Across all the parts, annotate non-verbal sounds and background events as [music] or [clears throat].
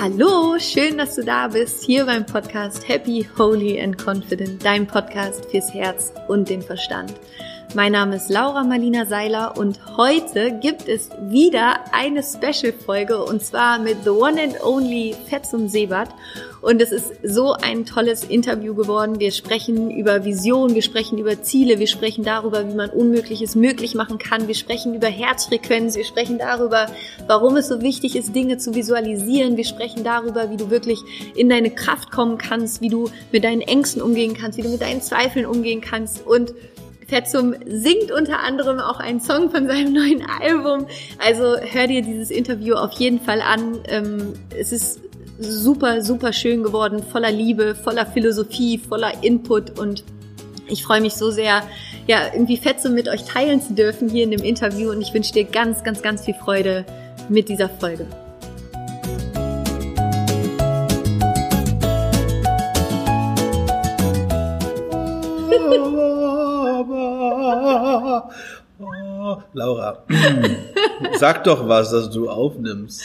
Hallo, schön, dass du da bist, hier beim Podcast Happy, Holy and Confident, dein Podcast fürs Herz und den Verstand. Mein Name ist Laura Marlina Seiler und heute gibt es wieder eine Special-Folge und zwar mit The One and Only Fetzum Sebat. Und es ist so ein tolles Interview geworden. Wir sprechen über Vision, wir sprechen über Ziele, wir sprechen darüber, wie man Unmögliches möglich machen kann. Wir sprechen über Herzfrequenz, wir sprechen darüber, warum es so wichtig ist, Dinge zu visualisieren. Wir sprechen darüber, wie du wirklich in deine Kraft kommen kannst, wie du mit deinen Ängsten umgehen kannst, wie du mit deinen Zweifeln umgehen kannst und Fetzum singt unter anderem auch einen Song von seinem [laughs] neuen Album. Also hör dir dieses Interview auf jeden Fall an. Ähm, es ist super, super schön geworden, voller Liebe, voller Philosophie, voller Input und ich freue mich so sehr, ja, irgendwie Fetzum mit euch teilen zu dürfen hier in dem Interview und ich wünsche dir ganz, ganz, ganz viel Freude mit dieser Folge. [laughs] [laughs] Laura, sag doch was, dass du aufnimmst.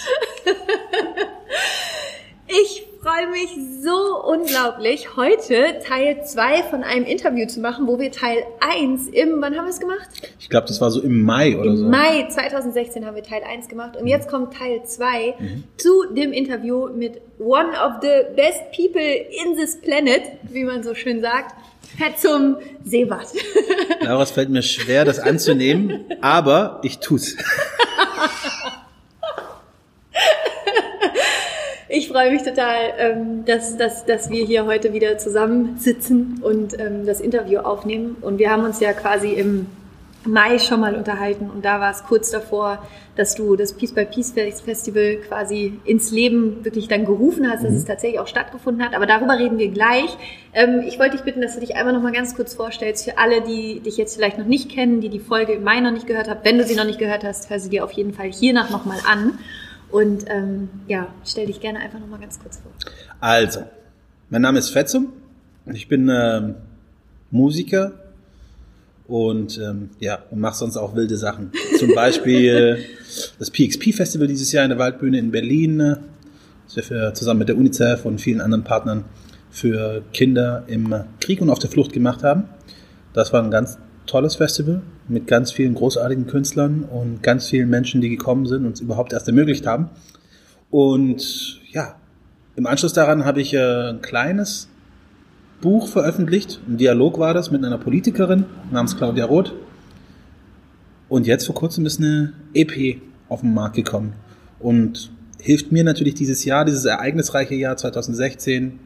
Ich freue mich so unglaublich, heute Teil 2 von einem Interview zu machen, wo wir Teil 1 im, wann haben wir es gemacht? Ich glaube, das war so im Mai oder Im so. Mai 2016 haben wir Teil 1 gemacht und jetzt kommt Teil 2 Mhm. zu dem Interview mit one of the best people in this planet, wie man so schön sagt, Fetzum Sebat. [laughs] Laura, es fällt mir schwer, das anzunehmen, aber ich tu's. [laughs] Ich freue mich total, ähm, dass, dass, dass wir hier heute wieder zusammensitzen und ähm, das Interview aufnehmen. Und wir haben uns ja quasi im Mai schon mal unterhalten und da war es kurz davor, dass du das Peace by Peace Festival quasi ins Leben wirklich dann gerufen hast, dass es tatsächlich auch stattgefunden hat. Aber darüber reden wir gleich. Ähm, ich wollte dich bitten, dass du dich einmal noch mal ganz kurz vorstellst für alle, die dich jetzt vielleicht noch nicht kennen, die die Folge im Mai noch nicht gehört haben. Wenn du sie noch nicht gehört hast, hör sie dir auf jeden Fall hiernach noch mal an. Und ähm, ja, stell dich gerne einfach noch mal ganz kurz vor. Also, mein Name ist Fetzum und ich bin ähm, Musiker und ähm, ja, und mache sonst auch wilde Sachen. Zum Beispiel [laughs] das PXP-Festival dieses Jahr in der Waldbühne in Berlin, äh, das wir für, zusammen mit der UNICEF und vielen anderen Partnern für Kinder im Krieg und auf der Flucht gemacht haben. Das war ein ganz tolles Festival mit ganz vielen großartigen Künstlern und ganz vielen Menschen, die gekommen sind und es überhaupt erst ermöglicht haben. Und ja, im Anschluss daran habe ich äh, ein kleines Buch veröffentlicht. Ein Dialog war das mit einer Politikerin namens Claudia Roth. Und jetzt vor kurzem ist eine EP auf den Markt gekommen und hilft mir natürlich dieses Jahr, dieses ereignisreiche Jahr 2016,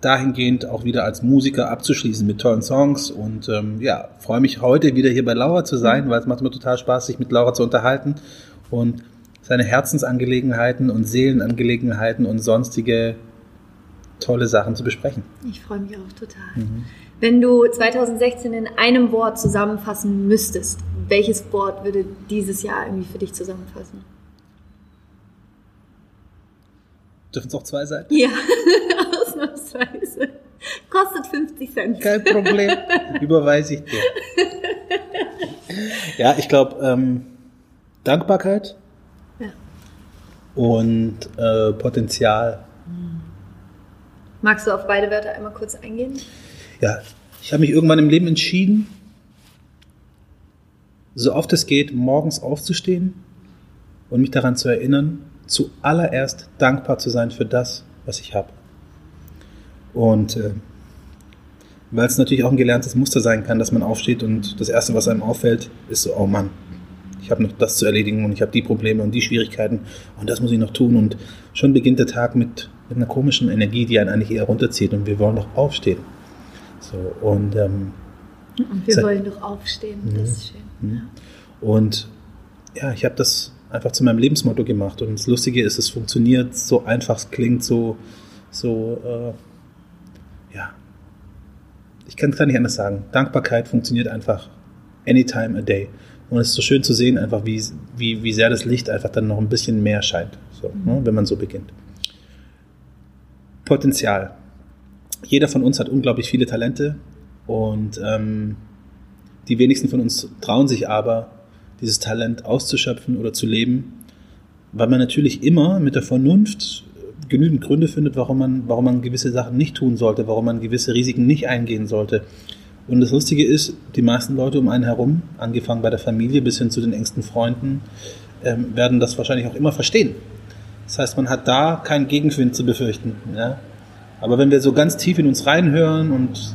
dahingehend auch wieder als Musiker abzuschließen mit tollen Songs. Und ähm, ja, freue mich heute wieder hier bei Laura zu sein, weil es macht mir total Spaß, sich mit Laura zu unterhalten und seine Herzensangelegenheiten und Seelenangelegenheiten und sonstige tolle Sachen zu besprechen. Ich freue mich auch total. Wenn du 2016 in einem Wort zusammenfassen müsstest, welches Wort würde dieses Jahr irgendwie für dich zusammenfassen? Dürfen es auch zwei sein? Ja, [laughs] ausnahmsweise. Kostet 50 Cent. Kein Problem. Überweise ich dir. Ja, ich glaube, ähm, Dankbarkeit Ja. und äh, Potenzial. Magst du auf beide Wörter einmal kurz eingehen? Ja, ich habe mich irgendwann im Leben entschieden, so oft es geht, morgens aufzustehen und mich daran zu erinnern, zuallererst dankbar zu sein für das, was ich habe. Und äh, weil es natürlich auch ein gelerntes Muster sein kann, dass man aufsteht und das Erste, was einem auffällt, ist so, oh Mann, ich habe noch das zu erledigen und ich habe die Probleme und die Schwierigkeiten und das muss ich noch tun. Und schon beginnt der Tag mit, mit einer komischen Energie, die einen eigentlich eher runterzieht und wir wollen doch aufstehen. So, und ähm, Und wir wollen doch aufstehen. Das ist schön. Und ja, ich habe das einfach zu meinem Lebensmotto gemacht. Und das Lustige ist, es funktioniert so einfach, es klingt so, so, äh, ja. Ich kann es gar nicht anders sagen. Dankbarkeit funktioniert einfach anytime a day. Und es ist so schön zu sehen, einfach wie, wie, wie sehr das Licht einfach dann noch ein bisschen mehr scheint, so, ne, wenn man so beginnt. Potenzial. Jeder von uns hat unglaublich viele Talente und ähm, die wenigsten von uns trauen sich aber, dieses Talent auszuschöpfen oder zu leben. weil man natürlich immer mit der Vernunft genügend Gründe findet, warum man, warum man gewisse Sachen nicht tun sollte, warum man gewisse Risiken nicht eingehen sollte. Und das Lustige ist, die meisten Leute um einen herum, angefangen bei der Familie bis hin zu den engsten Freunden, ähm, werden das wahrscheinlich auch immer verstehen. Das heißt, man hat da keinen Gegenwind zu befürchten. Ja? Aber wenn wir so ganz tief in uns reinhören und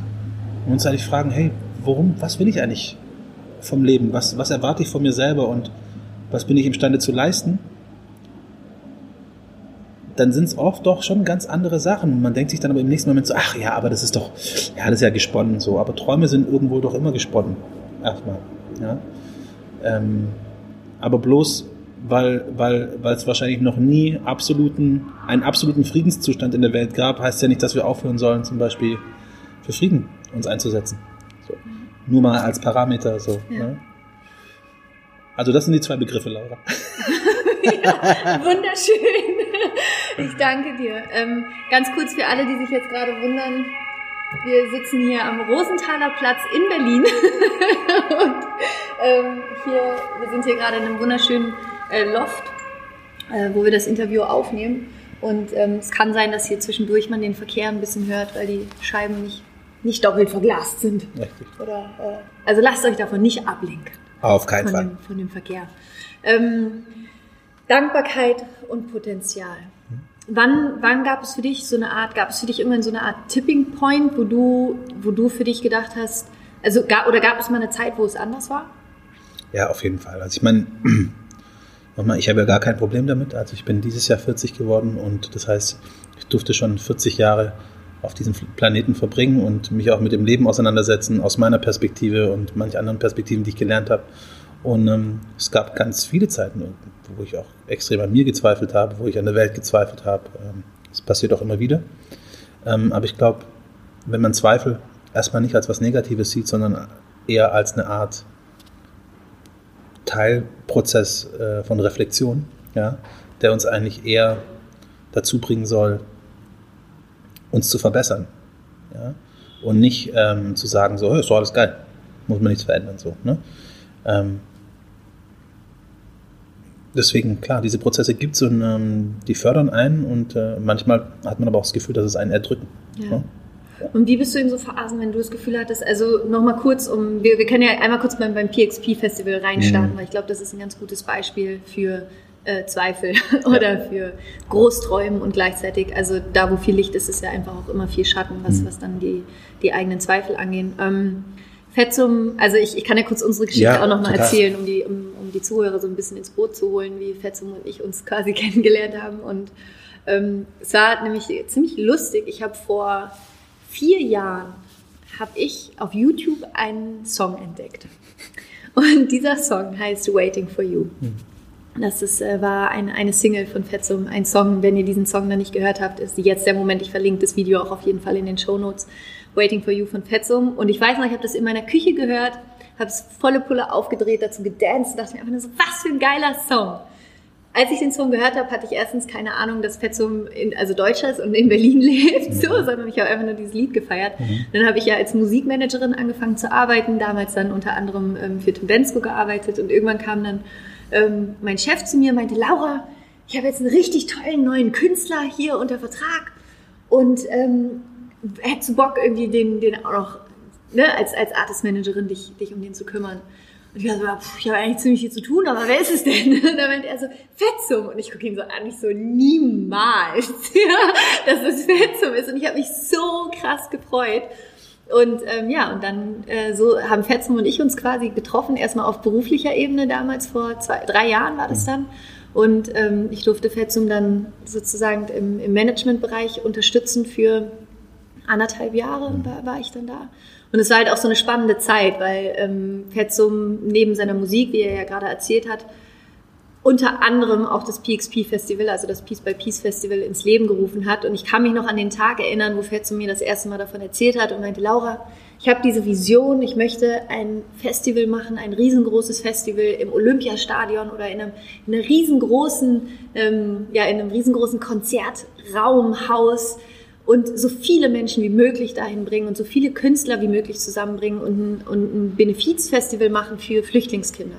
uns eigentlich fragen, hey, worum, was will ich eigentlich vom Leben? Was, was erwarte ich von mir selber und was bin ich imstande zu leisten? dann sind es oft doch schon ganz andere Sachen. Man denkt sich dann aber im nächsten Moment so, ach ja, aber das ist doch, ja, das ist ja gesponnen so. Aber Träume sind irgendwo doch immer gesponnen. Erstmal. Ja. Ähm, aber bloß, weil weil weil es wahrscheinlich noch nie absoluten, einen absoluten Friedenszustand in der Welt gab, heißt ja nicht, dass wir aufhören sollen, zum Beispiel für Frieden uns einzusetzen. So. Nur mal als Parameter so. Ja. Ne? Also das sind die zwei Begriffe, Laura. [laughs] [laughs] ja, wunderschön. Ich danke dir. Ähm, ganz kurz für alle, die sich jetzt gerade wundern. Wir sitzen hier am Rosenthaler Platz in Berlin. [laughs] Und ähm, hier, wir sind hier gerade in einem wunderschönen äh, Loft, äh, wo wir das Interview aufnehmen. Und ähm, es kann sein, dass hier zwischendurch man den Verkehr ein bisschen hört, weil die Scheiben nicht, nicht doppelt verglast sind. Richtig. Oder, äh, also lasst euch davon nicht ablenken. Auf keinen von Fall. Dem, von dem Verkehr. Ähm, Dankbarkeit und Potenzial. Wann, wann gab es für dich so eine Art, gab es für dich irgendwann so eine Art Tipping Point, wo du, wo du für dich gedacht hast, also oder gab es mal eine Zeit, wo es anders war? Ja, auf jeden Fall. Also ich meine, [clears throat] nochmal, ich habe ja gar kein Problem damit. Also ich bin dieses Jahr 40 geworden und das heißt, ich durfte schon 40 Jahre auf diesem Planeten verbringen und mich auch mit dem Leben auseinandersetzen aus meiner Perspektive und manch anderen Perspektiven, die ich gelernt habe. Und ähm, es gab ganz viele Zeiten, wo ich auch extrem an mir gezweifelt habe, wo ich an der Welt gezweifelt habe. Ähm, das passiert auch immer wieder. Ähm, aber ich glaube, wenn man Zweifel erstmal nicht als was Negatives sieht, sondern eher als eine Art Teilprozess äh, von Reflexion, ja, der uns eigentlich eher dazu bringen soll, uns zu verbessern. Ja? Und nicht ähm, zu sagen, so, ist doch alles geil, muss man nichts verändern. So, ne? Ähm, deswegen, klar, diese Prozesse gibt es und ähm, die fördern einen und äh, manchmal hat man aber auch das Gefühl, dass es einen erdrücken. Ja. Ne? Und wie bist du in so Phasen, wenn du das Gefühl hattest, also nochmal kurz, um, wir, wir können ja einmal kurz beim, beim PXP-Festival reinstarten, mhm. weil ich glaube, das ist ein ganz gutes Beispiel für äh, Zweifel [laughs] oder ja. für Großträumen und gleichzeitig, also da, wo viel Licht ist, ist ja einfach auch immer viel Schatten, was, mhm. was dann die, die eigenen Zweifel angehen. Ähm, Fetzum, also ich, ich kann ja kurz unsere Geschichte ja, auch nochmal erzählen, um die, um, um die Zuhörer so ein bisschen ins Boot zu holen, wie Fetzum und ich uns quasi [laughs] kennengelernt haben. Und ähm, es war nämlich ziemlich lustig. Ich habe vor vier Jahren habe ich auf YouTube einen Song entdeckt. Und dieser Song heißt Waiting for You. Mhm. Das ist, äh, war ein, eine Single von Fetzum, ein Song. Wenn ihr diesen Song noch nicht gehört habt, ist jetzt der Moment. Ich verlinke das Video auch auf jeden Fall in den Show Notes. Waiting for You von Fetzum. Und ich weiß noch, ich habe das in meiner Küche gehört, habe es volle Pulle aufgedreht, dazu gedanced und dachte mir einfach nur so, was für ein geiler Song. Als ich den Song gehört habe, hatte ich erstens keine Ahnung, dass Fetzum in, also Deutscher ist und in Berlin [laughs] lebt, so, mhm. sondern ich habe einfach nur dieses Lied gefeiert. Mhm. Dann habe ich ja als Musikmanagerin angefangen zu arbeiten, damals dann unter anderem ähm, für Tim Bensko gearbeitet und irgendwann kam dann ähm, mein Chef zu mir meinte, Laura, ich habe jetzt einen richtig tollen neuen Künstler hier unter Vertrag und ähm, hättest du Bock, irgendwie den, den auch noch ne, als, als Artist-Managerin dich, dich um den zu kümmern? Ich war so, pff, ich habe eigentlich ziemlich viel zu tun, aber wer ist es denn? [laughs] Und dann meinte er so, Fetzum. Und ich gucke ihn so an, ich so, niemals, [laughs] ja, dass es Fetzum ist. Und ich habe mich so krass gefreut. Und ähm, ja, und dann äh, so haben Fetzum und ich uns quasi getroffen, erstmal auf beruflicher Ebene damals, vor zwei, drei Jahren war das dann. Und ähm, ich durfte Fetzum dann sozusagen im, im Managementbereich unterstützen für anderthalb Jahre war, war ich dann da. Und es war halt auch so eine spannende Zeit, weil ähm, Fetzum neben seiner Musik, wie er ja gerade erzählt hat, unter anderem auch das PXP Festival, also das Peace by Peace Festival ins Leben gerufen hat. Und ich kann mich noch an den Tag erinnern, wo Fetzum mir das erste Mal davon erzählt hat und meinte, Laura, ich habe diese Vision, ich möchte ein Festival machen, ein riesengroßes Festival im Olympiastadion oder in einem, in einem riesengroßen, ähm, ja, in einem riesengroßen Konzertraumhaus und so viele Menschen wie möglich dahin bringen und so viele Künstler wie möglich zusammenbringen und ein, und ein Benefizfestival machen für Flüchtlingskinder.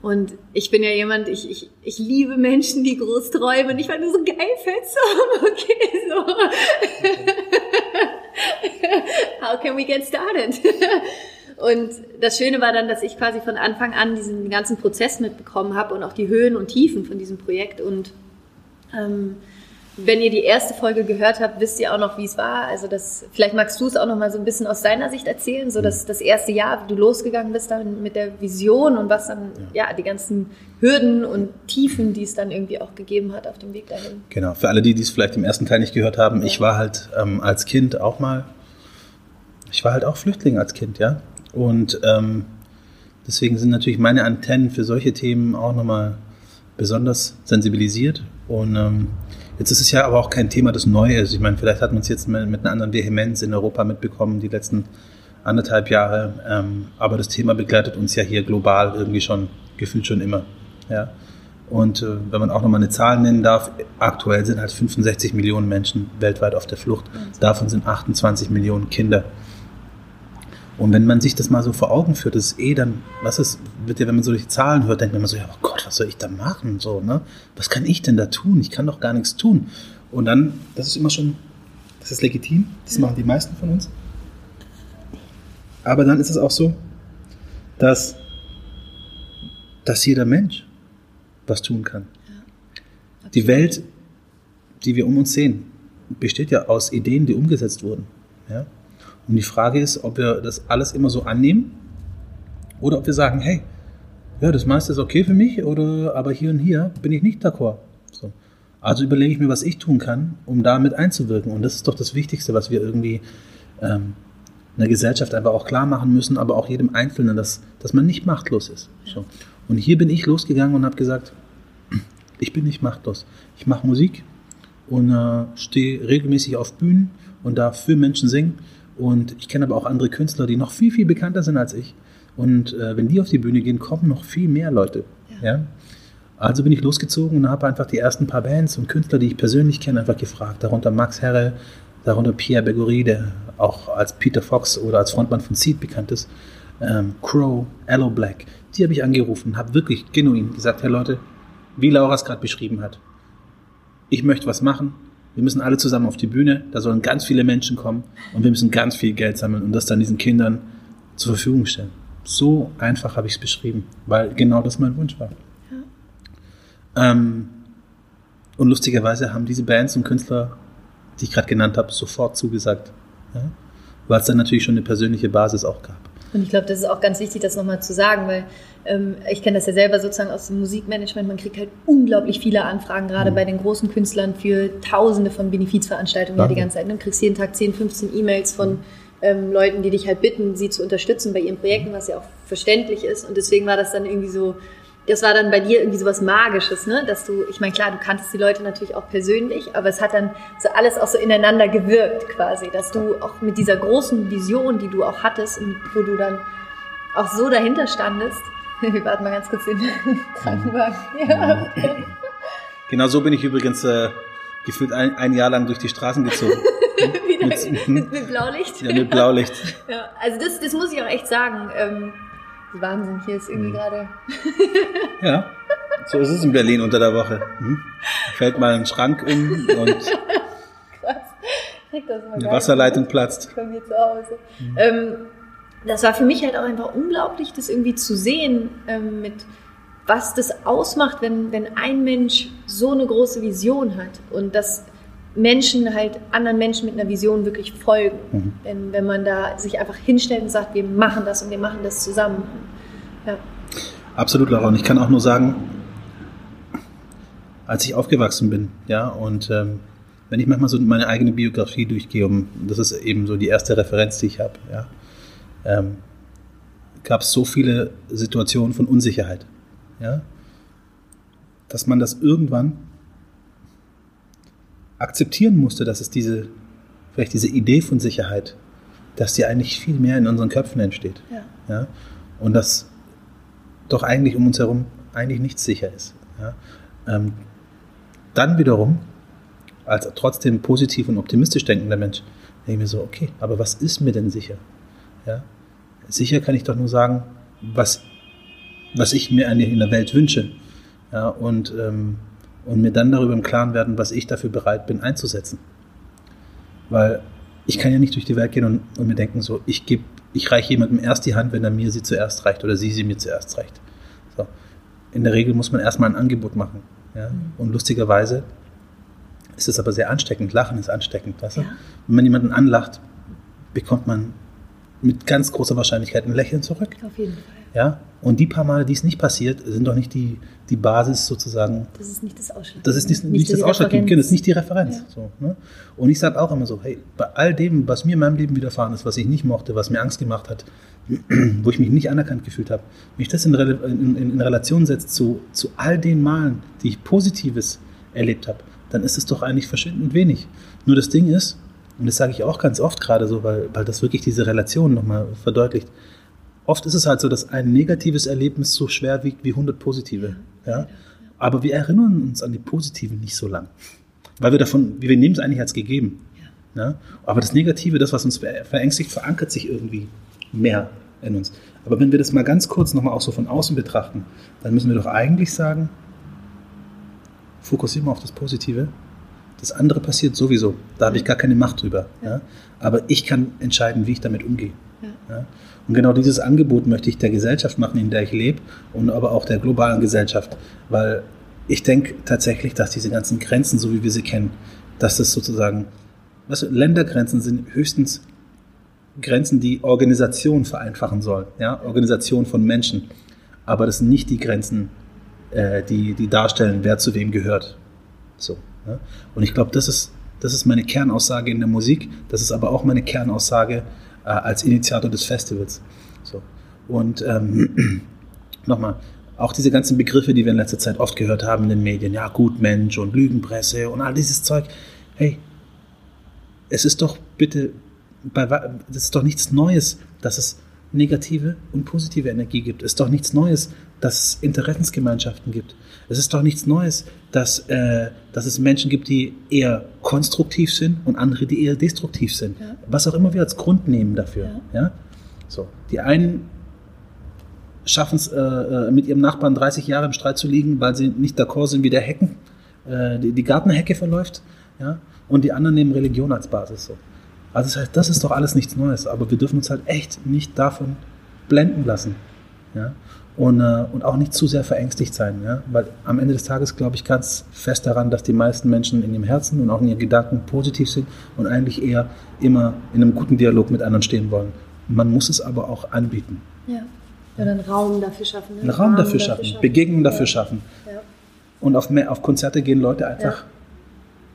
Und ich bin ja jemand, ich, ich, ich liebe Menschen, die groß träumen. Ich war nur so geil, Fetzum. [laughs] Okay, so. [laughs] How can we get started? [laughs] Und das Schöne war dann, dass ich quasi von Anfang an diesen ganzen Prozess mitbekommen habe und auch die Höhen und Tiefen von diesem Projekt. Und ähm, wenn ihr die erste Folge gehört habt, wisst ihr auch noch, wie es war. Also das, vielleicht magst du es auch noch mal so ein bisschen aus deiner Sicht erzählen, so dass das erste Jahr, wie du losgegangen bist dann mit der Vision und was dann, ja, ja die ganzen Hürden und Tiefen, die es dann irgendwie auch gegeben hat auf dem Weg dahin. Genau, für alle, die dies vielleicht im ersten Teil nicht gehört haben, ja. ich war halt ähm, als Kind auch mal, ich war halt auch Flüchtling als Kind, ja. Und ähm, deswegen sind natürlich meine Antennen für solche Themen auch nochmal besonders sensibilisiert und ähm, Jetzt ist es ja aber auch kein Thema, das neu ist. Ich meine, vielleicht hat man es jetzt mit einer anderen Vehemenz in Europa mitbekommen, die letzten anderthalb Jahre. Ähm, aber das Thema begleitet uns ja hier global irgendwie schon, gefühlt schon immer. Ja. Und äh, wenn man auch nochmal eine Zahl nennen darf, aktuell sind halt 65 Millionen Menschen weltweit auf der Flucht. Davon sind 28 Millionen Kinder. Und wenn man sich das mal so vor Augen führt, das ist eh dann, was ist, wird ja, wenn man so die Zahlen hört, denkt man so, ja, oh Gott, was soll ich da machen? So, ne? Was kann ich denn da tun? Ich kann doch gar nichts tun. Und dann, das ist immer schon, das ist legitim, das machen die meisten von uns. Aber dann ist es auch so, dass, dass jeder Mensch was tun kann. Die Welt, die wir um uns sehen, besteht ja aus Ideen, die umgesetzt wurden. Ja? Und die Frage ist, ob wir das alles immer so annehmen oder ob wir sagen, hey, ja, das meiste ist okay für mich, oder aber hier und hier bin ich nicht d'accord. So. Also überlege ich mir, was ich tun kann, um damit einzuwirken. Und das ist doch das Wichtigste, was wir irgendwie ähm, in der Gesellschaft einfach auch klar machen müssen, aber auch jedem Einzelnen, dass, dass man nicht machtlos ist. So. Und hier bin ich losgegangen und habe gesagt, [clears throat] ich bin nicht machtlos. Ich mache Musik und äh, stehe regelmäßig auf Bühnen und darf für Menschen singen und ich kenne aber auch andere Künstler, die noch viel, viel bekannter sind als ich. Und äh, wenn die auf die Bühne gehen, kommen noch viel mehr Leute. Ja. ja? Also bin ich losgezogen und habe einfach die ersten paar Bands und Künstler, die ich persönlich kenne, einfach gefragt. Darunter Max Herre, darunter Pierre Bergory, der auch als Peter Fox oder als Frontmann von Seed bekannt ist. Ähm, Crow, Allo Black. Die habe ich angerufen, habe wirklich genuin gesagt, hey Leute, wie Laura es gerade beschrieben hat. Ich möchte was machen, wir müssen alle zusammen auf die Bühne, da sollen ganz viele Menschen kommen und wir müssen ganz viel Geld sammeln und das dann diesen Kindern zur Verfügung stellen. So einfach habe ich es beschrieben, weil genau das mein Wunsch war. Ja. Ähm, und lustigerweise haben diese Bands und Künstler, die ich gerade genannt habe, sofort zugesagt. Ja? Weil es dann natürlich schon eine persönliche Basis auch gab. Und ich glaube, das ist auch ganz wichtig, das nochmal zu sagen, weil ähm, ich kenne das ja selber sozusagen aus dem Musikmanagement. Man kriegt halt unglaublich viele Anfragen, gerade mhm. bei den großen Künstlern, für tausende von Benefizveranstaltungen ja, die ganze Zeit. Du kriegst jeden Tag 10, 15 E-Mails von ähm, Leuten, die dich halt bitten, sie zu unterstützen bei ihren Projekten, was ja auch verständlich ist. Und deswegen war das dann irgendwie so, das war dann bei dir irgendwie so was Magisches, ne? Dass du, ich meine, klar, du kanntest die Leute natürlich auch persönlich, aber es hat dann so alles auch so ineinander gewirkt quasi, dass du auch mit dieser großen Vision, die du auch hattest und wo du dann auch so dahinter standest. [laughs] Wir warten mal ganz kurz den Krankenwagen. [laughs] Ja. Genau so bin ich übrigens äh, gefühlt ein, ein Jahr lang durch die Straßen gezogen. [laughs] Wieder mit, mit, mit, Blaulicht? Ja, mit Blaulicht. ja, also das, das muss ich auch echt sagen. Ähm, Wahnsinn, hier ist irgendwie mhm. gerade. [laughs] ja, so ist es in Berlin unter der Woche. Hm? Fällt mal ein Schrank um und [laughs] Krass. Das mal eine Wasserleitung platzt. Bei mir zu Hause. Mhm. Ähm, das war für mich halt auch einfach unglaublich, das irgendwie zu sehen, ähm, mit was das ausmacht, wenn, wenn ein Mensch so eine große Vision hat und dass Menschen halt anderen Menschen mit einer Vision wirklich folgen. Mhm. Wenn, wenn man da sich einfach hinstellt und sagt, wir machen das und wir machen das zusammen. Ja. Absolut, Laura. Und ich kann auch nur sagen, als ich aufgewachsen bin, ja, und ähm, wenn ich manchmal so meine eigene Biografie durchgehe, um, das ist eben so die erste Referenz, die ich habe, ja, ähm, gab es so viele Situationen von Unsicherheit, ja, dass man das irgendwann akzeptieren musste, dass es diese, vielleicht diese Idee von Sicherheit, dass die eigentlich viel mehr in unseren Köpfen entsteht. Ja. ja? Und dass doch eigentlich um uns herum eigentlich nichts sicher ist. Ja? Ähm, dann wiederum, als trotzdem positiv und optimistisch denkender Mensch, denke ich mir so, okay, aber was ist mir denn sicher? Ja? Sicher kann ich doch nur sagen, was was ich mir eigentlich in der Welt wünsche. Ja, und, ähm, und mir dann darüber im Klaren werden, was ich dafür bereit bin einzusetzen. Weil ich kann ja nicht durch die Welt gehen und, und mir denken, so, ich gebe, ich reiche jemandem erst die Hand, wenn er mir sie zuerst reicht oder sie sie mir zuerst reicht. So. In der Regel muss man erstmal ein Angebot machen. Ja? Mhm. Und lustigerweise ist es aber sehr ansteckend. Lachen ist ansteckend. Weißt du? Ja. Wenn man jemanden anlacht, bekommt man mit ganz großer Wahrscheinlichkeit ein Lächeln zurück. Auf jeden Fall. Ja? Und die paar Male, die es nicht passiert, sind doch nicht die, die Basis sozusagen. Das ist nicht das Ausschlaggebende. Das ist nicht, nicht, nicht das Ausschlaggebende, das ist nicht die Referenz. Ja. So, ne? Und ich sage auch immer so, hey, bei all dem, was mir in meinem Leben widerfahren ist, was ich nicht mochte, was mir Angst gemacht hat, [clears throat] wo ich mich nicht anerkannt gefühlt habe, wenn ich das in, in, in Relation setzt zu, zu all den Malen, die ich Positives erlebt habe, dann ist es doch eigentlich verschwindend wenig. Nur das Ding ist, und das sage ich auch ganz oft gerade so, weil, weil das wirklich diese Relation nochmal verdeutlicht. Oft ist es halt so, dass ein negatives Erlebnis so schwer wiegt wie 100 positive. Ja? Aber wir erinnern uns an die positiven nicht so lang. Weil wir davon, wir nehmen es eigentlich als gegeben. Ja? Aber das Negative, das, was uns verängstigt, verankert sich irgendwie mehr in uns. Aber wenn wir das mal ganz kurz nochmal auch so von außen betrachten, dann müssen wir doch eigentlich sagen, fokussieren wir auf das Positive das andere passiert sowieso. Da habe ich gar keine Macht drüber. Ja. ja. Aber ich kann entscheiden, wie ich damit umgehe. Ja. Ja. Und genau dieses Angebot möchte ich der Gesellschaft machen, in der ich lebe und aber auch der globalen Gesellschaft. Weil ich denke tatsächlich, dass diese ganzen Grenzen, so wie wir sie kennen, dass das sozusagen, was Ländergrenzen sind höchstens Grenzen, die Organisation vereinfachen sollen. Ja? Organisation von Menschen. Aber das sind nicht die Grenzen, äh, die, die darstellen, wer zu wem gehört. So. Und ich glaube, das ist, das ist meine Kernaussage in der Musik, das ist aber auch meine Kernaussage äh, als Initiator des Festivals. So. Und ähm, [clears throat] nochmal, auch diese ganzen Begriffe, die wir in letzter Zeit oft gehört haben in den Medien, ja, Gutmensch und Lügenpresse und all dieses Zeug. Hey, es ist doch bitte, das ist doch nichts Neues, dass es negative und positive Energie gibt. Es ist doch nichts Neues, dass es Interessensgemeinschaften gibt. Es ist doch nichts Neues, dass, äh, dass es Menschen gibt, die eher konstruktiv sind und andere, die eher destruktiv sind. Ja. Was auch immer wir als Grund nehmen dafür. Ja. ja? So. Die einen schaffen es, äh, äh mit ihrem Nachbarn 30 Jahre im Streit zu liegen, weil sie nicht d'accord sind, wie der Hecken, äh, die, die Gartenhecke verläuft. Ja? Und die anderen nehmen Religion als Basis. So. Also das heißt, das ist doch alles nichts Neues, aber wir dürfen uns halt echt nicht davon blenden lassen. Ja? Und, äh, und auch nicht zu sehr verängstigt sein. Ja? Weil am Ende des Tages glaube ich ganz fest daran, dass die meisten Menschen in ihrem Herzen und auch in ihren Gedanken positiv sind und eigentlich eher immer in einem guten Dialog mit anderen stehen wollen. Man muss es aber auch anbieten. Ja, oder einen Raum dafür schaffen. Ne? Einen Raum, Raum dafür, schaffen, schaffen, Begegnungen dafür ja. schaffen. Ja. Und auf, mehr, auf Konzerte gehen Leute einfach, ja.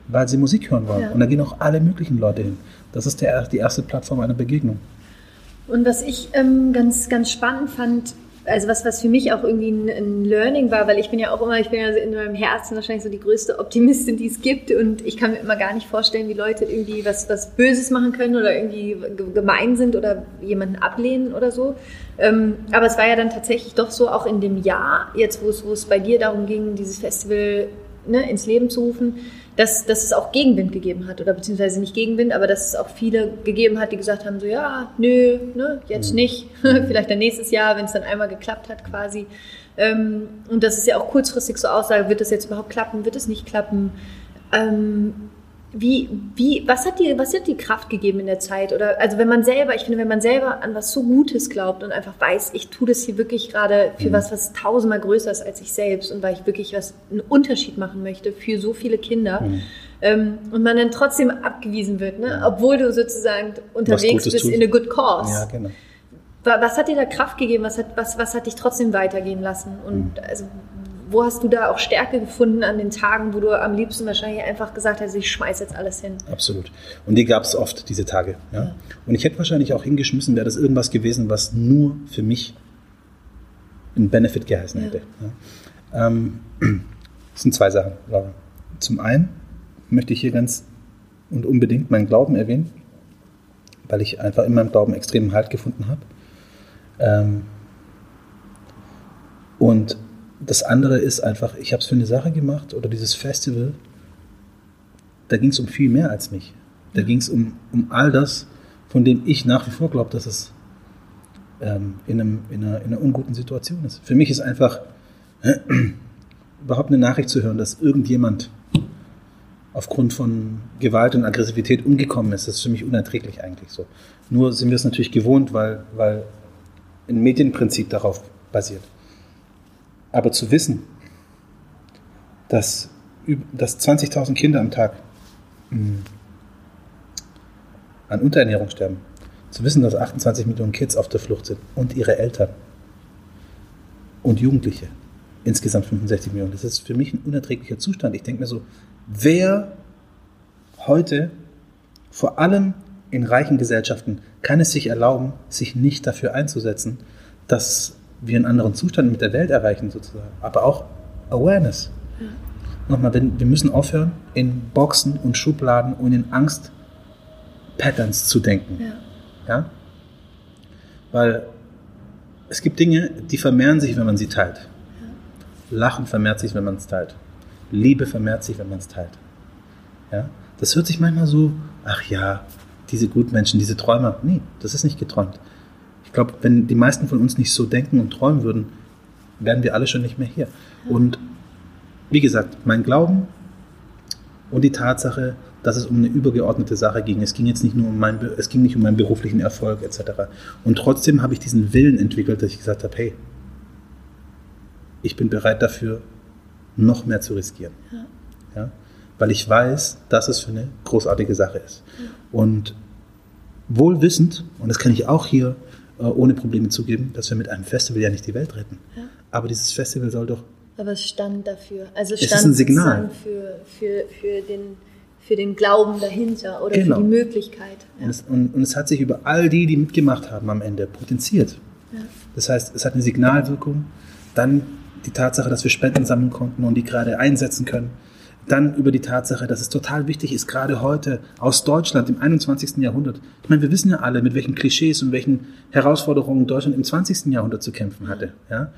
weil sie Musik hören wollen. Und da gehen auch alle möglichen Leute hin. Das ist der, die erste Plattform einer Begegnung. Und was ich ähm, ganz, ganz spannend fand, also was, was für mich auch irgendwie ein, ein, Learning war, weil ich bin ja auch immer, ich bin ja in meinem Herzen wahrscheinlich so die größte Optimistin, die es gibt und ich kann mir immer gar nicht vorstellen, wie Leute irgendwie was, was Böses machen können oder irgendwie gemein sind oder jemanden ablehnen oder so. Ähm, aber es war ja dann tatsächlich doch so auch in dem Jahr, jetzt wo es, wo es bei dir darum ging, dieses Festival ne, ins Leben zu rufen, dass, dass es auch Gegenwind gegeben hat oder beziehungsweise nicht Gegenwind, aber dass es auch viele gegeben hat, die gesagt haben, so ja, nö, ne, jetzt mhm. nicht, [laughs] vielleicht dann nächstes Jahr, wenn es dann einmal geklappt hat quasi. Ähm, und das ist ja auch kurzfristig so Aussage, wird das jetzt überhaupt klappen, wird es nicht klappen? Ähm, wie, wie, was hat dir, was hat die Kraft gegeben in der Zeit? Oder, also wenn man selber, ich finde, wenn man selber an was so Gutes glaubt und einfach weiß, ich tue das hier wirklich gerade für mhm. was, was tausendmal größer ist als ich selbst und weil ich wirklich was, einen Unterschied machen möchte für so viele Kinder. Mhm. Ähm, und man dann trotzdem abgewiesen wird, ne? obwohl du sozusagen unterwegs bist in a good cause. Ja, genau. Was hat dir da Kraft gegeben? Was hat, was, was hat dich trotzdem weitergehen lassen? Und mhm. also, wo hast du da auch Stärke gefunden an den Tagen, wo du am liebsten wahrscheinlich einfach gesagt hast, ich schmeiß jetzt alles hin? Absolut. Und die gab es oft, diese Tage. Ja? ja? Und ich hätte wahrscheinlich auch hingeschmissen, wäre das irgendwas gewesen, was nur für mich einen Benefit geheißen hätte. Ja. Ähm, das sind zwei Sachen, Laura. Zum einen möchte ich hier ganz und unbedingt meinen Glauben erwähnen, weil ich einfach in meinem Glauben extremen Halt gefunden habe. Ähm, und das andere ist einfach, ich habe es für eine Sache gemacht oder dieses Festival, da ging es um viel mehr als mich. Da ging es um, um all das, von dem ich nach wie vor glaube, dass es ähm, in, einem, in, einer, in einer unguten Situation ist. Für mich ist einfach äh, [clears throat] überhaupt eine Nachricht zu hören, dass irgendjemand aufgrund von Gewalt und Aggressivität umgekommen ist, das ist für mich unerträglich eigentlich so. Nur sind wir es natürlich gewohnt, weil, weil ein Medienprinzip darauf basiert. Aber zu wissen, dass, dass 20.000 Kinder am Tag hm, an Unterernährung sterben, zu wissen, dass 28 Millionen Kids auf der Flucht sind und ihre Eltern und Jugendliche, insgesamt 65 Millionen, das ist für mich ein unerträglicher Zustand. Ich denke mir so, wer heute, vor allem in reichen Gesellschaften, kann es sich erlauben, sich nicht dafür einzusetzen, dass wir einen anderen Zustand mit der Welt erreichen, sozusagen. Aber auch Awareness. Ja. Nochmal, wir müssen aufhören, in Boxen und Schubladen und in Angst-Patterns zu denken. Ja. ja? Weil es gibt Dinge, die vermehren sich, wenn man sie teilt. Ja. Lachen vermehrt sich, wenn man es teilt. Liebe vermehrt sich, wenn man es teilt. Ja? Das hört sich manchmal so, ach ja, diese Gutmenschen, diese Träumer. Nee, das ist nicht geträumt. Ich glaube, wenn die meisten von uns nicht so denken und träumen würden, wären wir alle schon nicht mehr hier. Und wie gesagt, mein Glauben und die Tatsache, dass es um eine übergeordnete Sache ging. Es ging jetzt nicht nur um mein, es ging nicht um meinen beruflichen Erfolg etc. Und trotzdem habe ich diesen Willen entwickelt, dass ich gesagt habe, hey, ich bin bereit dafür, noch mehr zu riskieren. Ja. ja? Weil ich weiß, dass es für eine großartige Sache ist. Ja. Und wohl wissend, und das kann ich auch hier ohne Probleme zugeben, dass wir mit einem Festival ja nicht die Welt retten. Ja. Aber dieses Festival soll doch. Aber es stand dafür. Also es stand ist ein Signal. Für, für, für, den, für den Glauben dahinter oder genau. für die Möglichkeit. Ja. Und, es, und, und, es, hat sich über all die, die mitgemacht haben am Ende, potenziert. Ja. Das heißt, es hat eine Signalwirkung. Dann die Tatsache, dass wir Spenden sammeln konnten und die gerade einsetzen können. Dann über die Tatsache, dass es total wichtig ist, gerade heute aus Deutschland im 21. Jahrhundert. Ich meine, wir wissen ja alle, mit welchen Klischees und welchen Herausforderungen Deutschland im 20. Jahrhundert zu kämpfen hatte. Ja?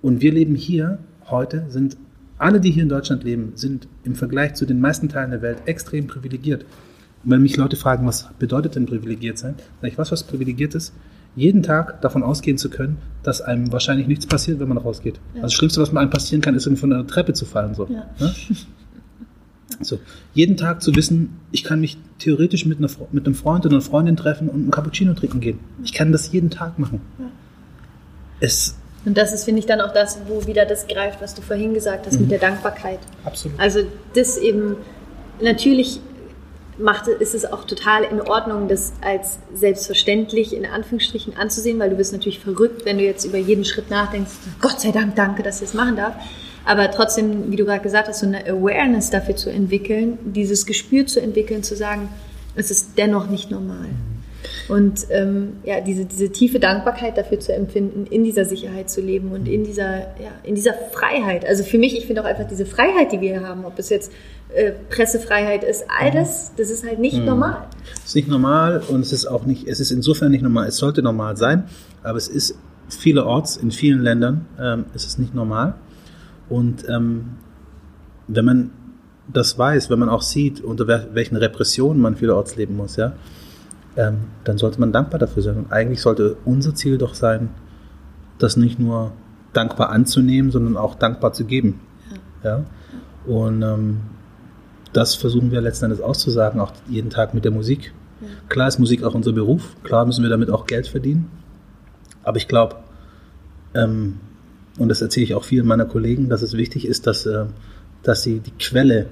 Und wir leben hier heute, sind alle, die hier in Deutschland leben, sind im Vergleich zu den meisten Teilen der Welt extrem privilegiert. Und wenn mich Leute fragen, was bedeutet denn privilegiert sein, sage ich, was, was privilegiert ist? jeden Tag davon ausgehen zu können, dass einem wahrscheinlich nichts passiert, wenn man rausgeht. Ja. Also das Schlimmste, was einem passieren kann, ist, von einer Treppe zu fallen. So. Ja. Ne? [laughs] so. Jeden Tag zu wissen, ich kann mich theoretisch mit, einer, mit einem Freund oder einer Freundin treffen und einen Cappuccino trinken gehen. Ich kann das jeden Tag machen. Ja. Es und das ist, finde ich, dann auch das, wo wieder das greift, was du vorhin gesagt hast, mhm. mit der Dankbarkeit. Absolut. Also das eben, natürlich macht, ist es auch total in Ordnung, das als selbstverständlich in Anführungsstrichen anzusehen, weil du bist natürlich verrückt, wenn du jetzt über jeden Schritt nachdenkst, Gott sei Dank, danke, dass ich das machen darf. Aber trotzdem, wie du gerade gesagt hast, so eine Awareness dafür zu entwickeln, dieses Gespür zu entwickeln, zu sagen, es ist dennoch nicht normal. Und ähm, ja, diese, diese tiefe Dankbarkeit dafür zu empfinden, in dieser Sicherheit zu leben und in dieser, ja, in dieser Freiheit. Also für mich, ich finde auch einfach diese Freiheit, die wir hier haben, ob es jetzt äh, Pressefreiheit ist, all das, das ist halt nicht mhm. normal. Es ist nicht normal und es ist auch nicht, es ist insofern nicht normal, es sollte normal sein, aber es ist vielerorts, in vielen Ländern ähm, ist es nicht normal. Und ähm, wenn man das weiß, wenn man auch sieht, unter welchen Repressionen man vielerorts leben muss, ja, ähm, dann sollte man dankbar dafür sein. Und eigentlich sollte unser Ziel doch sein, das nicht nur dankbar anzunehmen, sondern auch dankbar zu geben. Ja. ja? Und ähm, das versuchen wir letzten Endes auszusagen, auch jeden Tag mit der Musik. Ja. Klar ist Musik auch unser Beruf, klar müssen wir damit auch Geld verdienen. Aber ich glaube, ähm, und das erzähle ich auch vielen meiner Kollegen, dass es wichtig ist, dass, äh, dass sie die Quelle,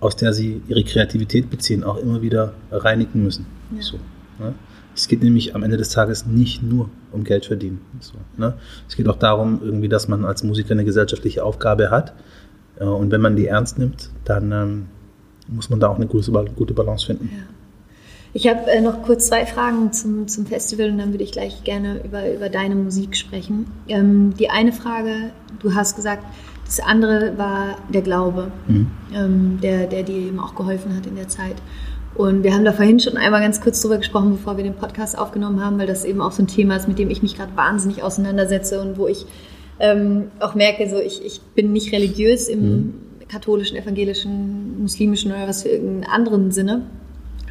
aus der sie ihre Kreativität beziehen, auch immer wieder reinigen müssen. Ja. So, ne? Es geht nämlich am Ende des Tages nicht nur um Geld verdienen. So, ne? Es geht auch darum, irgendwie, dass man als Musiker eine gesellschaftliche Aufgabe hat, und wenn man die ernst nimmt, dann ähm, muss man da auch eine gute, gute Balance finden. Ja. Ich habe äh, noch kurz zwei Fragen zum, zum Festival und dann würde ich gleich gerne über, über deine Musik sprechen. Ähm, die eine Frage, du hast gesagt, das andere war der Glaube, mhm. ähm, der, der dir eben auch geholfen hat in der Zeit. Und wir haben da vorhin schon einmal ganz kurz drüber gesprochen, bevor wir den Podcast aufgenommen haben, weil das eben auch so ein Thema ist, mit dem ich mich gerade wahnsinnig auseinandersetze und wo ich ähm, auch merke, so ich, ich bin nicht religiös im mhm. katholischen, evangelischen, muslimischen oder was für irgendeinen anderen Sinne.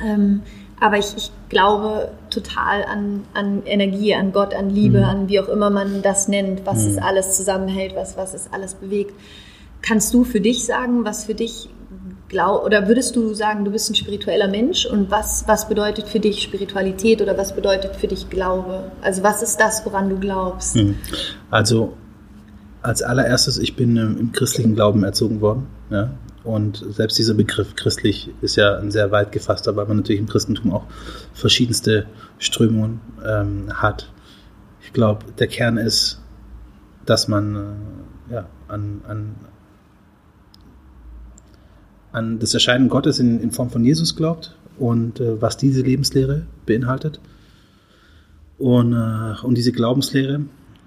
Ähm, Aber ich, ich glaube total an, an Energie, an Gott, an Liebe, mhm. an wie auch immer man das nennt, was mhm. es alles zusammenhält, was, was es alles bewegt. Kannst du für dich sagen, was für dich glaub, oder würdest du sagen, du bist ein spiritueller Mensch und was, was bedeutet für dich Spiritualität oder was bedeutet für dich Glaube? Also was ist das, woran du glaubst? Mhm. Also als allererstes, ich bin im christlichen Glauben erzogen worden. Ja? Und selbst dieser Begriff christlich ist ja ein sehr weit gefasster, weil man natürlich im Christentum auch verschiedenste Strömungen ähm, hat. Ich glaube, der Kern ist, dass man äh, ja, an, an, an das Erscheinen Gottes in, in Form von Jesus glaubt und äh, was diese Lebenslehre beinhaltet und, äh, und diese Glaubenslehre.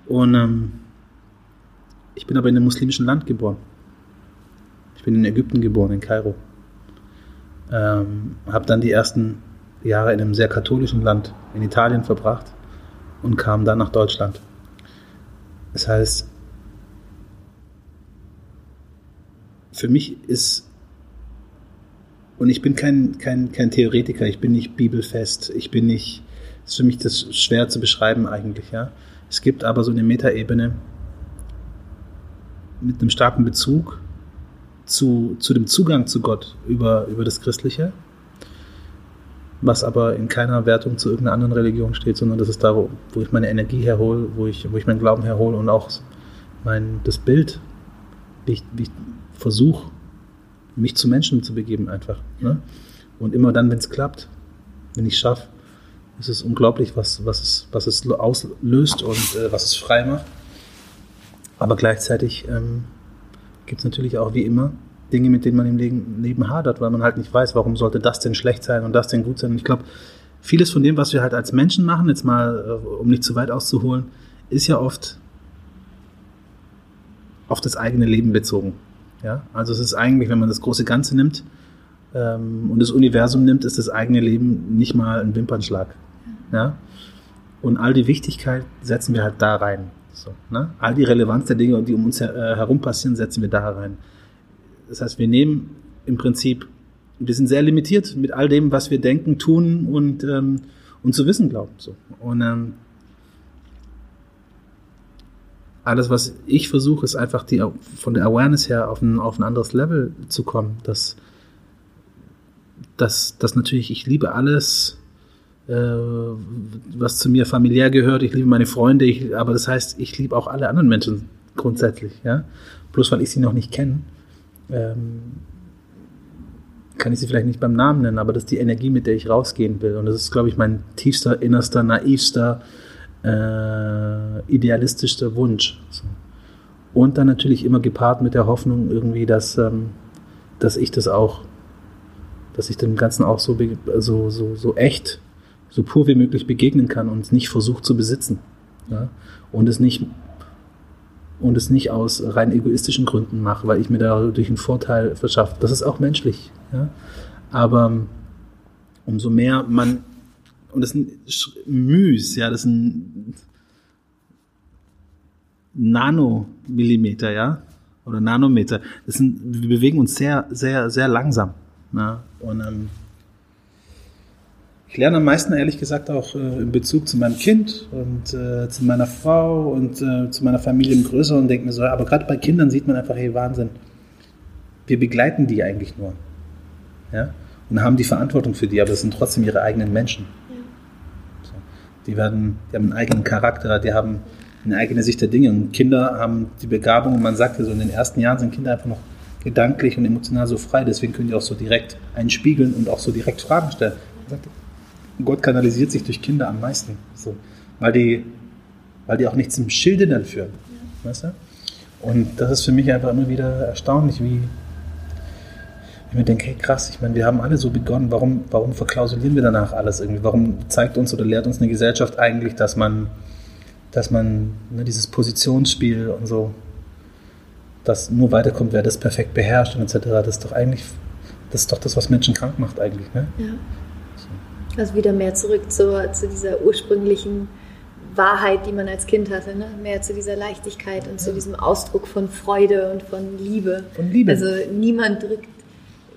Und ähm, ich bin aber in einem muslimischen Land geboren bin in Ägypten geboren, in Kairo. Ähm, habe dann die ersten Jahre in einem sehr katholischen Land in Italien verbracht und kam dann nach Deutschland. Das heißt, für mich ist, und ich bin kein, kein, kein Theoretiker, ich bin nicht bibelfest, ich bin nicht, ist für mich das schwer zu beschreiben eigentlich, ja. Es gibt aber so eine Metaebene mit einem starken Bezug zu, zu dem Zugang zu Gott über, über das Christliche, was aber in keiner Wertung zu irgendeiner anderen Religion steht, sondern das ist da, wo, wo ich meine Energie herhole, wo ich, wo ich meinen Glauben herhole und auch mein, das Bild, wie ich, ich versuche, mich zu Menschen zu begeben einfach. Ne? Und immer dann, wenn es klappt, wenn ich es schaffe, ist es unglaublich, was, was, es, was es auslöst und äh, was es frei macht. Aber gleichzeitig ähm, gibt es natürlich auch wie immer Dinge, mit denen man im Leben hadert, weil man halt nicht weiß, warum sollte das denn schlecht sein und das denn gut sein. Und ich glaube, vieles von dem, was wir halt als Menschen machen, jetzt mal, äh, um nicht zu weit auszuholen, ist ja oft auf das eigene Leben bezogen. Ja? Also es ist eigentlich, wenn man das große Ganze nimmt ähm, und das Universum nimmt, ist das eigene Leben nicht mal ein Wimpernschlag. Ja? Und all die Wichtigkeit setzen wir halt da rein. So, ne? All die Relevanz der Dinge, die um uns äh, herum passieren, setzen wir da rein. Das heißt, wir nehmen im Prinzip, wir sind sehr limitiert mit all dem, was wir denken, tun und, ähm, und zu wissen glauben. So. Und ähm, alles, was ich versuche, ist einfach die, von der Awareness her auf ein, auf ein anderes Level zu kommen. Dass, dass, dass natürlich, ich liebe alles, was zu mir familiär gehört. Ich liebe meine Freunde, ich, aber das heißt, ich liebe auch alle anderen Menschen grundsätzlich. Ja? Bloß weil ich sie noch nicht kenne, ähm, kann ich sie vielleicht nicht beim Namen nennen, aber das ist die Energie, mit der ich rausgehen will. Und das ist, glaube ich, mein tiefster, innerster, naivster, äh, idealistischster Wunsch. So. Und dann natürlich immer gepaart mit der Hoffnung irgendwie, dass, ähm, dass ich das auch, dass ich dem Ganzen auch so, so, so, so echt so pur wie möglich begegnen kann und es nicht versucht zu besitzen. Ja? Und es nicht und es nicht aus rein egoistischen Gründen mache, weil ich mir dadurch einen Vorteil verschaffe. Das ist auch menschlich. Ja? Aber umso mehr man, und das sind Müs, ja, das sind Nanomillimeter, ja, oder Nanometer. Das sind, wir bewegen uns sehr, sehr, sehr langsam. Ja? Und ähm, ich lerne am meisten, ehrlich gesagt, auch äh, in Bezug zu meinem Kind und äh, zu meiner Frau und äh, zu meiner Familie im Größeren und denke mir so, aber gerade bei Kindern sieht man einfach, hey, Wahnsinn, wir begleiten die eigentlich nur. Ja? Und haben die Verantwortung für die, aber das sind trotzdem ihre eigenen Menschen. Ja. So. Die, werden, die haben einen eigenen Charakter, die haben eine eigene Sicht der Dinge. Und Kinder haben die Begabung, und man sagt ja so, in den ersten Jahren sind Kinder einfach noch gedanklich und emotional so frei, deswegen können die auch so direkt einspiegeln und auch so direkt Fragen stellen. Man sagt, Gott kanalisiert sich durch Kinder am meisten. So, weil, die, weil die auch nichts im Schilde dann führen. Ja. Weißt du? Und das ist für mich einfach immer wieder erstaunlich, wie ich mir denke, hey krass, ich meine, wir haben alle so begonnen, warum, warum verklausulieren wir danach alles irgendwie? Warum zeigt uns oder lehrt uns eine Gesellschaft eigentlich, dass man, dass man ne, dieses Positionsspiel und so, dass nur weiterkommt, wer das perfekt beherrscht und etc., das ist doch eigentlich, das ist doch das, was Menschen krank macht eigentlich. Ne? Ja. Also wieder mehr zurück zu, zu dieser ursprünglichen Wahrheit, die man als Kind hatte, ne? mehr zu dieser Leichtigkeit und zu diesem Ausdruck von Freude und von Liebe. Von Liebe. Also niemand drückt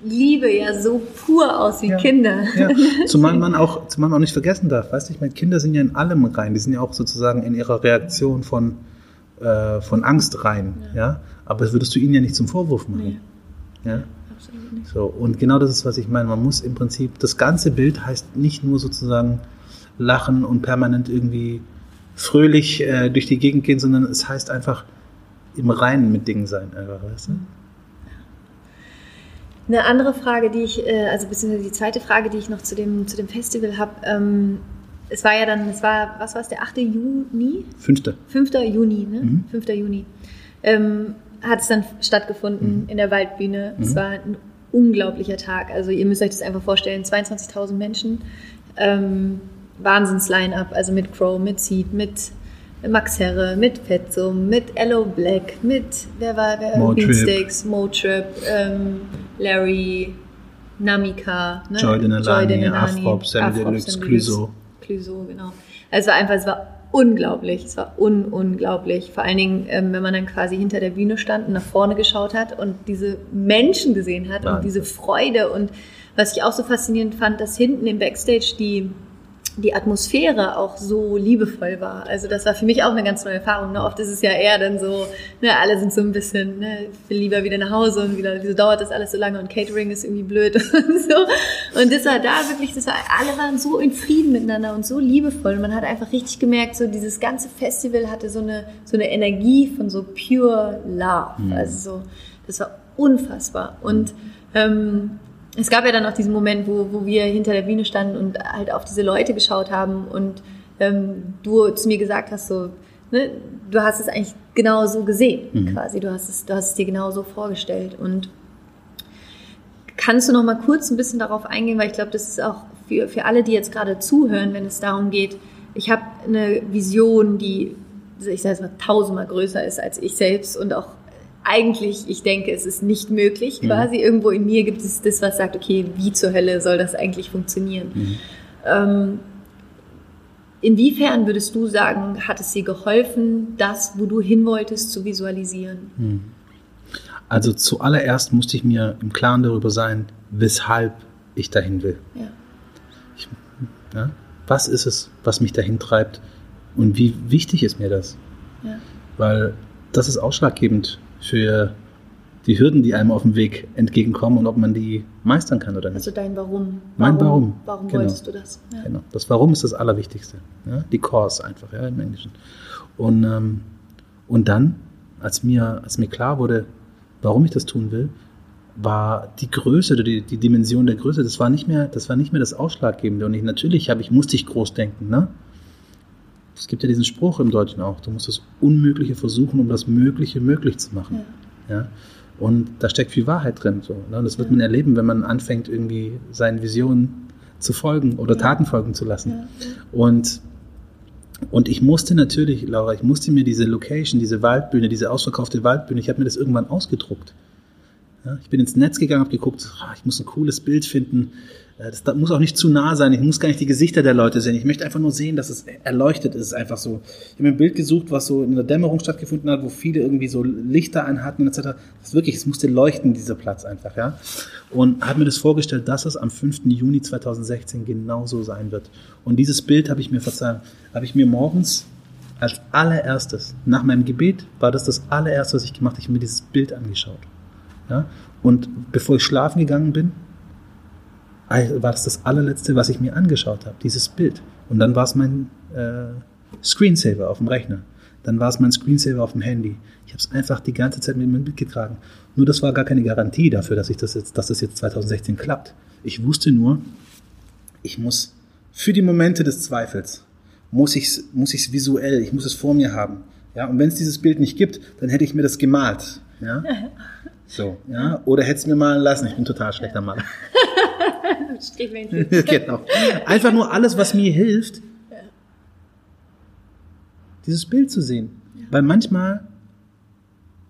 Liebe ja so pur aus wie Ja. Kinder. Ja, [laughs] zumal man auch, zumal man auch nicht vergessen darf, weißt du, ich meine, Kinder sind ja in allem rein, die sind ja auch sozusagen in ihrer Reaktion von, äh, von Angst rein, ja. aber das würdest du ihnen ja nicht zum Vorwurf machen. Ja? Absolut nicht. So, und genau das ist, was ich meine. Man muss im Prinzip, das ganze Bild heißt nicht nur sozusagen lachen und permanent irgendwie fröhlich äh, durch die Gegend gehen, sondern es heißt einfach im Reinen mit Dingen sein, einfach, weißt du? Eine andere Frage, die ich, äh, also beziehungsweise die zweite Frage, die ich noch zu dem, zu dem Festival habe, ähm, es war ja dann, es war, was war es, der 8. Juni? Fünfte. 5. Juni, ne? Mhm. 5. Juni. Ähm, hat es dann stattgefunden Mhm. in der Waldbühne. Es Mhm. war ein unglaublicher Tag. Also ihr müsst euch das einfach vorstellen, 22.000 Menschen, ähm, Wahnsinns-Line-Up, also mit Crow, mit Seed, mit Max Herre, mit Fetzum, mit Ello Black, mit, wer war, wer, Motrip. Beatsteaks, Motrip, ähm, Larry, Namika, ne? Joy Denelani, Afrop, Sammy Deluxe, Clouseau. Clouseau, genau. Also es einfach, es war unglaublich, es war un unglaublich. Vor allen Dingen, ähm, wenn man dann quasi hinter der Bühne stand und nach vorne geschaut hat und diese Menschen gesehen hat und Wahnsinn. diese Freude und was ich auch so faszinierend fand, dass hinten im Backstage die die Atmosphäre auch so liebevoll war. Also das war für mich auch eine ganz neue Erfahrung. Ne? Oft ist es ja eher dann so, ne, alle sind so ein bisschen, ne, ich will lieber wieder nach Hause und wieder, wieso dauert das alles so lange und Catering ist irgendwie blöd [laughs] und so. Und das war da wirklich, das war, alle waren so in Frieden miteinander und so liebevoll. Und man hat einfach richtig gemerkt, so dieses ganze Festival hatte so eine, so eine Energie von so pure Love. Also so, das war unfassbar. Und ähm, es gab ja dann auch diesen Moment, wo, wo wir hinter der Bühne standen und halt auf diese Leute geschaut haben und ähm, du zu mir gesagt hast, so, ne, du hast es eigentlich genau so gesehen, Mhm. quasi. Du hast es, du hast es dir genau so vorgestellt. Und kannst du noch mal kurz ein bisschen darauf eingehen, weil ich glaube, das ist auch für, für alle, die jetzt gerade zuhören, wenn es darum geht, ich habe eine Vision, die, ich sage es mal, tausendmal größer ist als ich selbst und auch eigentlich, ich denke, es ist nicht möglich Mhm. quasi. Irgendwo in mir gibt es das, was sagt, okay, wie zur Hölle soll das eigentlich funktionieren? Mhm. Ähm, inwiefern würdest du sagen, hat es dir geholfen, das, wo du hin wolltest, zu visualisieren? Also zuallererst musste ich mir im Klaren darüber sein, weshalb ich dahin will. Ja. Ja? Was ist es, was mich dahin treibt und wie wichtig ist mir das? Ja. Weil das ist ausschlaggebend für die Hürden, die einem auf dem Weg entgegenkommen und ob man die meistern kann oder nicht. Also dein Warum. Mein Warum, Warum genau. wolltest du das? Ja. Genau. Das Warum ist das Allerwichtigste. Ja? Die Cause einfach, ja, im Englischen. Und, ähm, und dann, als mir, als mir klar wurde, warum ich das tun will, war die Größe die, die Dimension der Größe, das war nicht mehr, das war nicht mehr das Ausschlaggebende. Und ich, natürlich habe ich, musste ich groß denken, ne? Es gibt ja diesen Spruch im Deutschen auch, du musst das Unmögliche versuchen, um das Mögliche möglich zu machen. Ja? Und da steckt viel Wahrheit drin. So, ne? Und das wird man erleben, wenn man anfängt, irgendwie seinen Visionen zu folgen oder Ja. Taten folgen zu lassen. Ja. Und, und ich musste natürlich, Laura, ich musste mir diese Location, diese Waldbühne, diese ausverkaufte Waldbühne, ich habe mir das irgendwann ausgedruckt. Ja, ich bin ins Netz gegangen, habe geguckt, ah, ich muss ein cooles Bild finden. Äh, Das da muss auch nicht zu nah sein. Ich muss gar nicht die Gesichter der Leute sehen. Ich möchte einfach nur sehen, dass es erleuchtet ist. Einfach so. Ich habe ein Bild gesucht, was so in der Dämmerung stattgefunden hat, wo viele irgendwie so Lichter anhatten etc. Das ist wirklich, es musste leuchten, dieser Platz einfach, ja. Und habe mir das vorgestellt, dass es am 5. Juni 2016 genauso sein wird. Und dieses Bild habe ich mir verzeihen, habe ich mir morgens als allererstes, nach meinem Gebet, war das das allererste, was ich gemacht habe. Ich habe mir dieses Bild angeschaut. Ja? Und bevor ich schlafen gegangen bin, war das das allerletzte, was ich mir angeschaut habe, dieses Bild. Und dann war es mein äh, Screensaver auf dem Rechner. Dann war es mein Screensaver auf dem Handy. Ich habe es einfach die ganze Zeit mit mir mitgetragen. Nur das war gar keine Garantie dafür, dass ich das jetzt, dass das jetzt 2016 klappt. Ich wusste nur, ich muss für die Momente des Zweifels muss ich es muss ich's visuell, ich muss es vor mir haben. Ja, und wenn es dieses Bild nicht gibt, dann hätte ich mir das gemalt. Ja, [laughs] so, ja, oder hätte es mir malen lassen. Ich bin total schlechter Maler. [laughs] Strichmännchen. [laughs] genau. Einfach nur alles, was mir hilft, dieses Bild zu sehen. Weil manchmal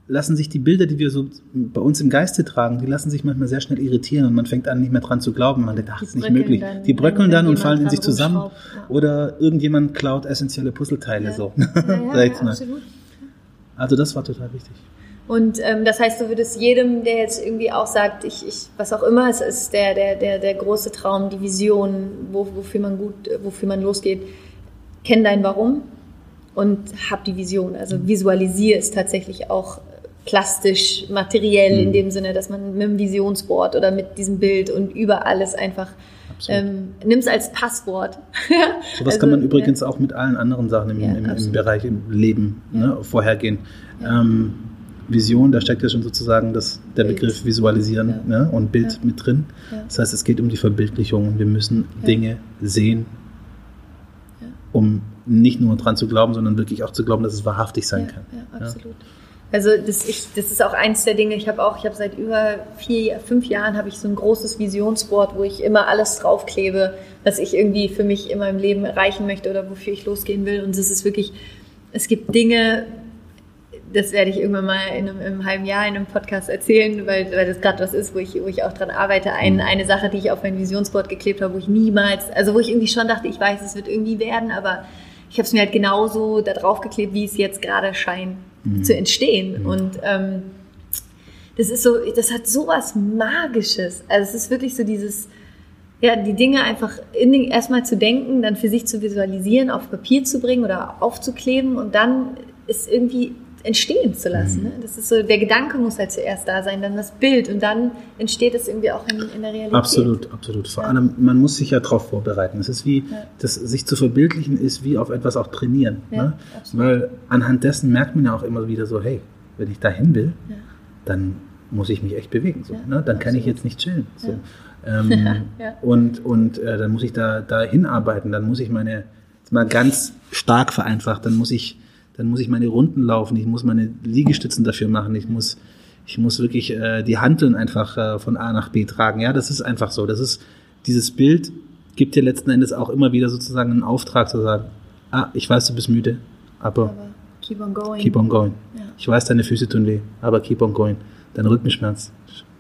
lassen sich die Bilder, die wir so bei uns im Geiste tragen, die lassen sich manchmal sehr schnell irritieren und man fängt an, nicht mehr dran zu glauben. Man denkt, ach, das ist nicht möglich. dann, die bröckeln dann und fallen in sich zusammen. ja. Oder irgendjemand klaut essentielle Puzzleteile Ja. so. Ja, ja, [laughs] absolut. Also das war total wichtig. Und ähm, das heißt, du würdest jedem, der jetzt irgendwie auch sagt, ich, ich was auch immer, es ist der, der, der, der große Traum, die Vision, wo, wofür man gut, wofür man losgeht, kenn dein Warum und hab die Vision. Also visualisiere es tatsächlich auch plastisch, materiell mhm. in dem Sinne, dass man mit dem Visionsboard oder mit diesem Bild und über alles einfach ähm, nimm es als Passwort. [laughs] so was also, kann man übrigens ja. auch mit allen anderen Sachen im, ja, im, im Bereich im Leben ja. ne, vorhergehen. Ähm, Vision, da steckt ja schon sozusagen das, der Bild. Begriff Visualisieren ne, und Bild mit drin. Das heißt, es geht um die Verbildlichung. Wir müssen Dinge sehen, um nicht nur dran zu glauben, sondern wirklich auch zu glauben, dass es wahrhaftig sein kann. Ja, absolut. Also das, ich, das ist auch eins der Dinge. Ich habe auch, ich habe seit über vier, fünf Jahren habe ich so ein großes Visionsboard, wo ich immer alles draufklebe, was ich irgendwie für mich in meinem Leben erreichen möchte oder wofür ich losgehen will. Und es ist wirklich, es gibt Dinge, das werde ich irgendwann mal in einem, in einem halben Jahr in einem Podcast erzählen, weil, weil das gerade was ist, wo ich, wo ich auch dran arbeite. Ein, mhm. eine Sache, die ich auf mein Visionsboard geklebt habe, wo ich niemals, also wo ich irgendwie schon dachte, ich weiß, es wird irgendwie werden, aber ich habe es mir halt genauso da drauf geklebt, wie es jetzt gerade scheint mhm. zu entstehen. Mhm. Und ähm, das ist so, das hat sowas Magisches. Also es ist wirklich so dieses, ja, die Dinge einfach in den, erstmal zu denken, dann für sich zu visualisieren, auf Papier zu bringen oder aufzukleben und dann ist irgendwie entstehen zu lassen. Mhm. Ne? Das ist so, der Gedanke muss halt zuerst da sein, dann das Bild und dann entsteht es irgendwie auch in, in der Realität. Absolut, absolut. Vor ja. allem, man muss sich ja darauf vorbereiten. Es ist wie, ja. das sich zu verbildlichen ist wie auf etwas auch trainieren. Ja, ne? Weil anhand dessen merkt man ja auch immer wieder so, hey, wenn ich dahin will, dann muss ich mich echt bewegen. So, ne? Dann kann ich jetzt nicht chillen. So. Ähm, [laughs] und und äh, dann muss ich da, da hinarbeiten, dann muss ich meine, mal ganz stark vereinfacht, dann muss ich dann muss ich meine Runden laufen, ich muss meine Liegestützen dafür machen, ich muss, ich muss wirklich äh, die Handeln einfach äh, von A nach B tragen. Ja, das ist einfach so. Das ist, dieses Bild gibt dir letzten Endes auch immer wieder sozusagen einen Auftrag zu sagen, ah, ich weiß, du bist müde, aber, aber keep on going. Keep on going. Ja. Ich weiß, deine Füße tun weh, aber keep on going. Dein Rückenschmerz,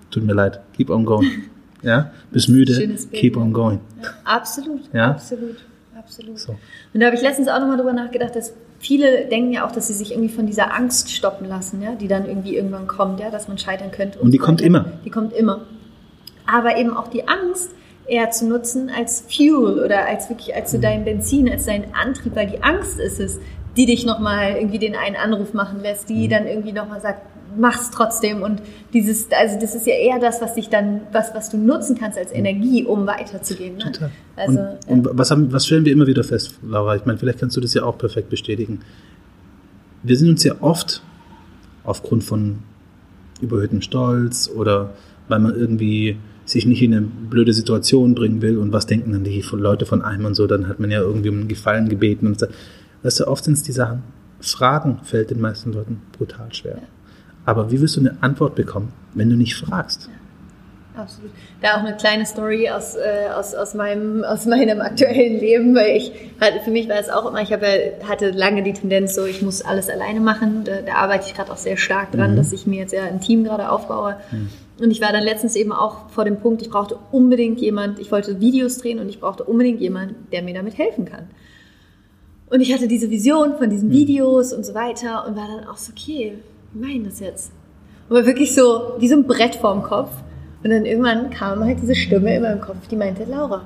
tut mir leid, keep on going. [laughs] Ja, bist müde, keep on going. Ja, absolut, ja? absolut, absolut. So. Und da habe ich letztens auch nochmal drüber nachgedacht, dass viele denken ja auch, dass sie sich irgendwie von dieser Angst stoppen lassen, ja, die dann irgendwie irgendwann kommt, ja, dass man scheitern könnte. Und, und die so kommt immer. Die kommt immer. Aber eben auch die Angst eher zu nutzen als Fuel oder als wirklich als so mhm. dein Benzin, als dein Antrieb, weil die Angst ist es, die dich nochmal irgendwie den einen Anruf machen lässt, die mhm. dann irgendwie nochmal sagt, mach's trotzdem und dieses, also das ist ja eher das, was dich dann, was, was du nutzen kannst als Energie, um weiterzugehen. Ne? Total. Also, und, ja. und was, haben, was stellen wir immer wieder fest, Laura? Ich meine, vielleicht kannst du das ja auch perfekt bestätigen. Wir sind uns ja oft aufgrund von überhöhtem Stolz oder weil man irgendwie sich nicht in eine blöde Situation bringen will und was denken dann die Leute von einem und so, dann hat man ja irgendwie um einen Gefallen gebeten und so. Weißt du, oft sind es die Sachen, Fragen fällt den meisten Leuten brutal schwer. Ja. Aber wie wirst du eine Antwort bekommen, wenn du nicht fragst? Ja, absolut. Da auch eine kleine Story aus, äh, aus, aus, meinem, aus meinem aktuellen Leben, weil ich hatte, für mich war es auch immer, ich habe, hatte lange die Tendenz so, ich muss alles alleine machen. Da, da arbeite ich gerade auch sehr stark dran, mhm. dass ich mir jetzt ja ein Team gerade aufbaue. Mhm. Und ich war dann letztens eben auch vor dem Punkt, ich brauchte unbedingt jemand, ich wollte Videos drehen und ich brauchte unbedingt jemand, der mir damit helfen kann. Und ich hatte diese Vision von diesen mhm. Videos und so weiter und war dann auch so, okay, wie das jetzt? Aber wirklich so, wie so ein Brett vorm Kopf. Und dann irgendwann kam halt diese Stimme in meinem Kopf, die meinte, Laura,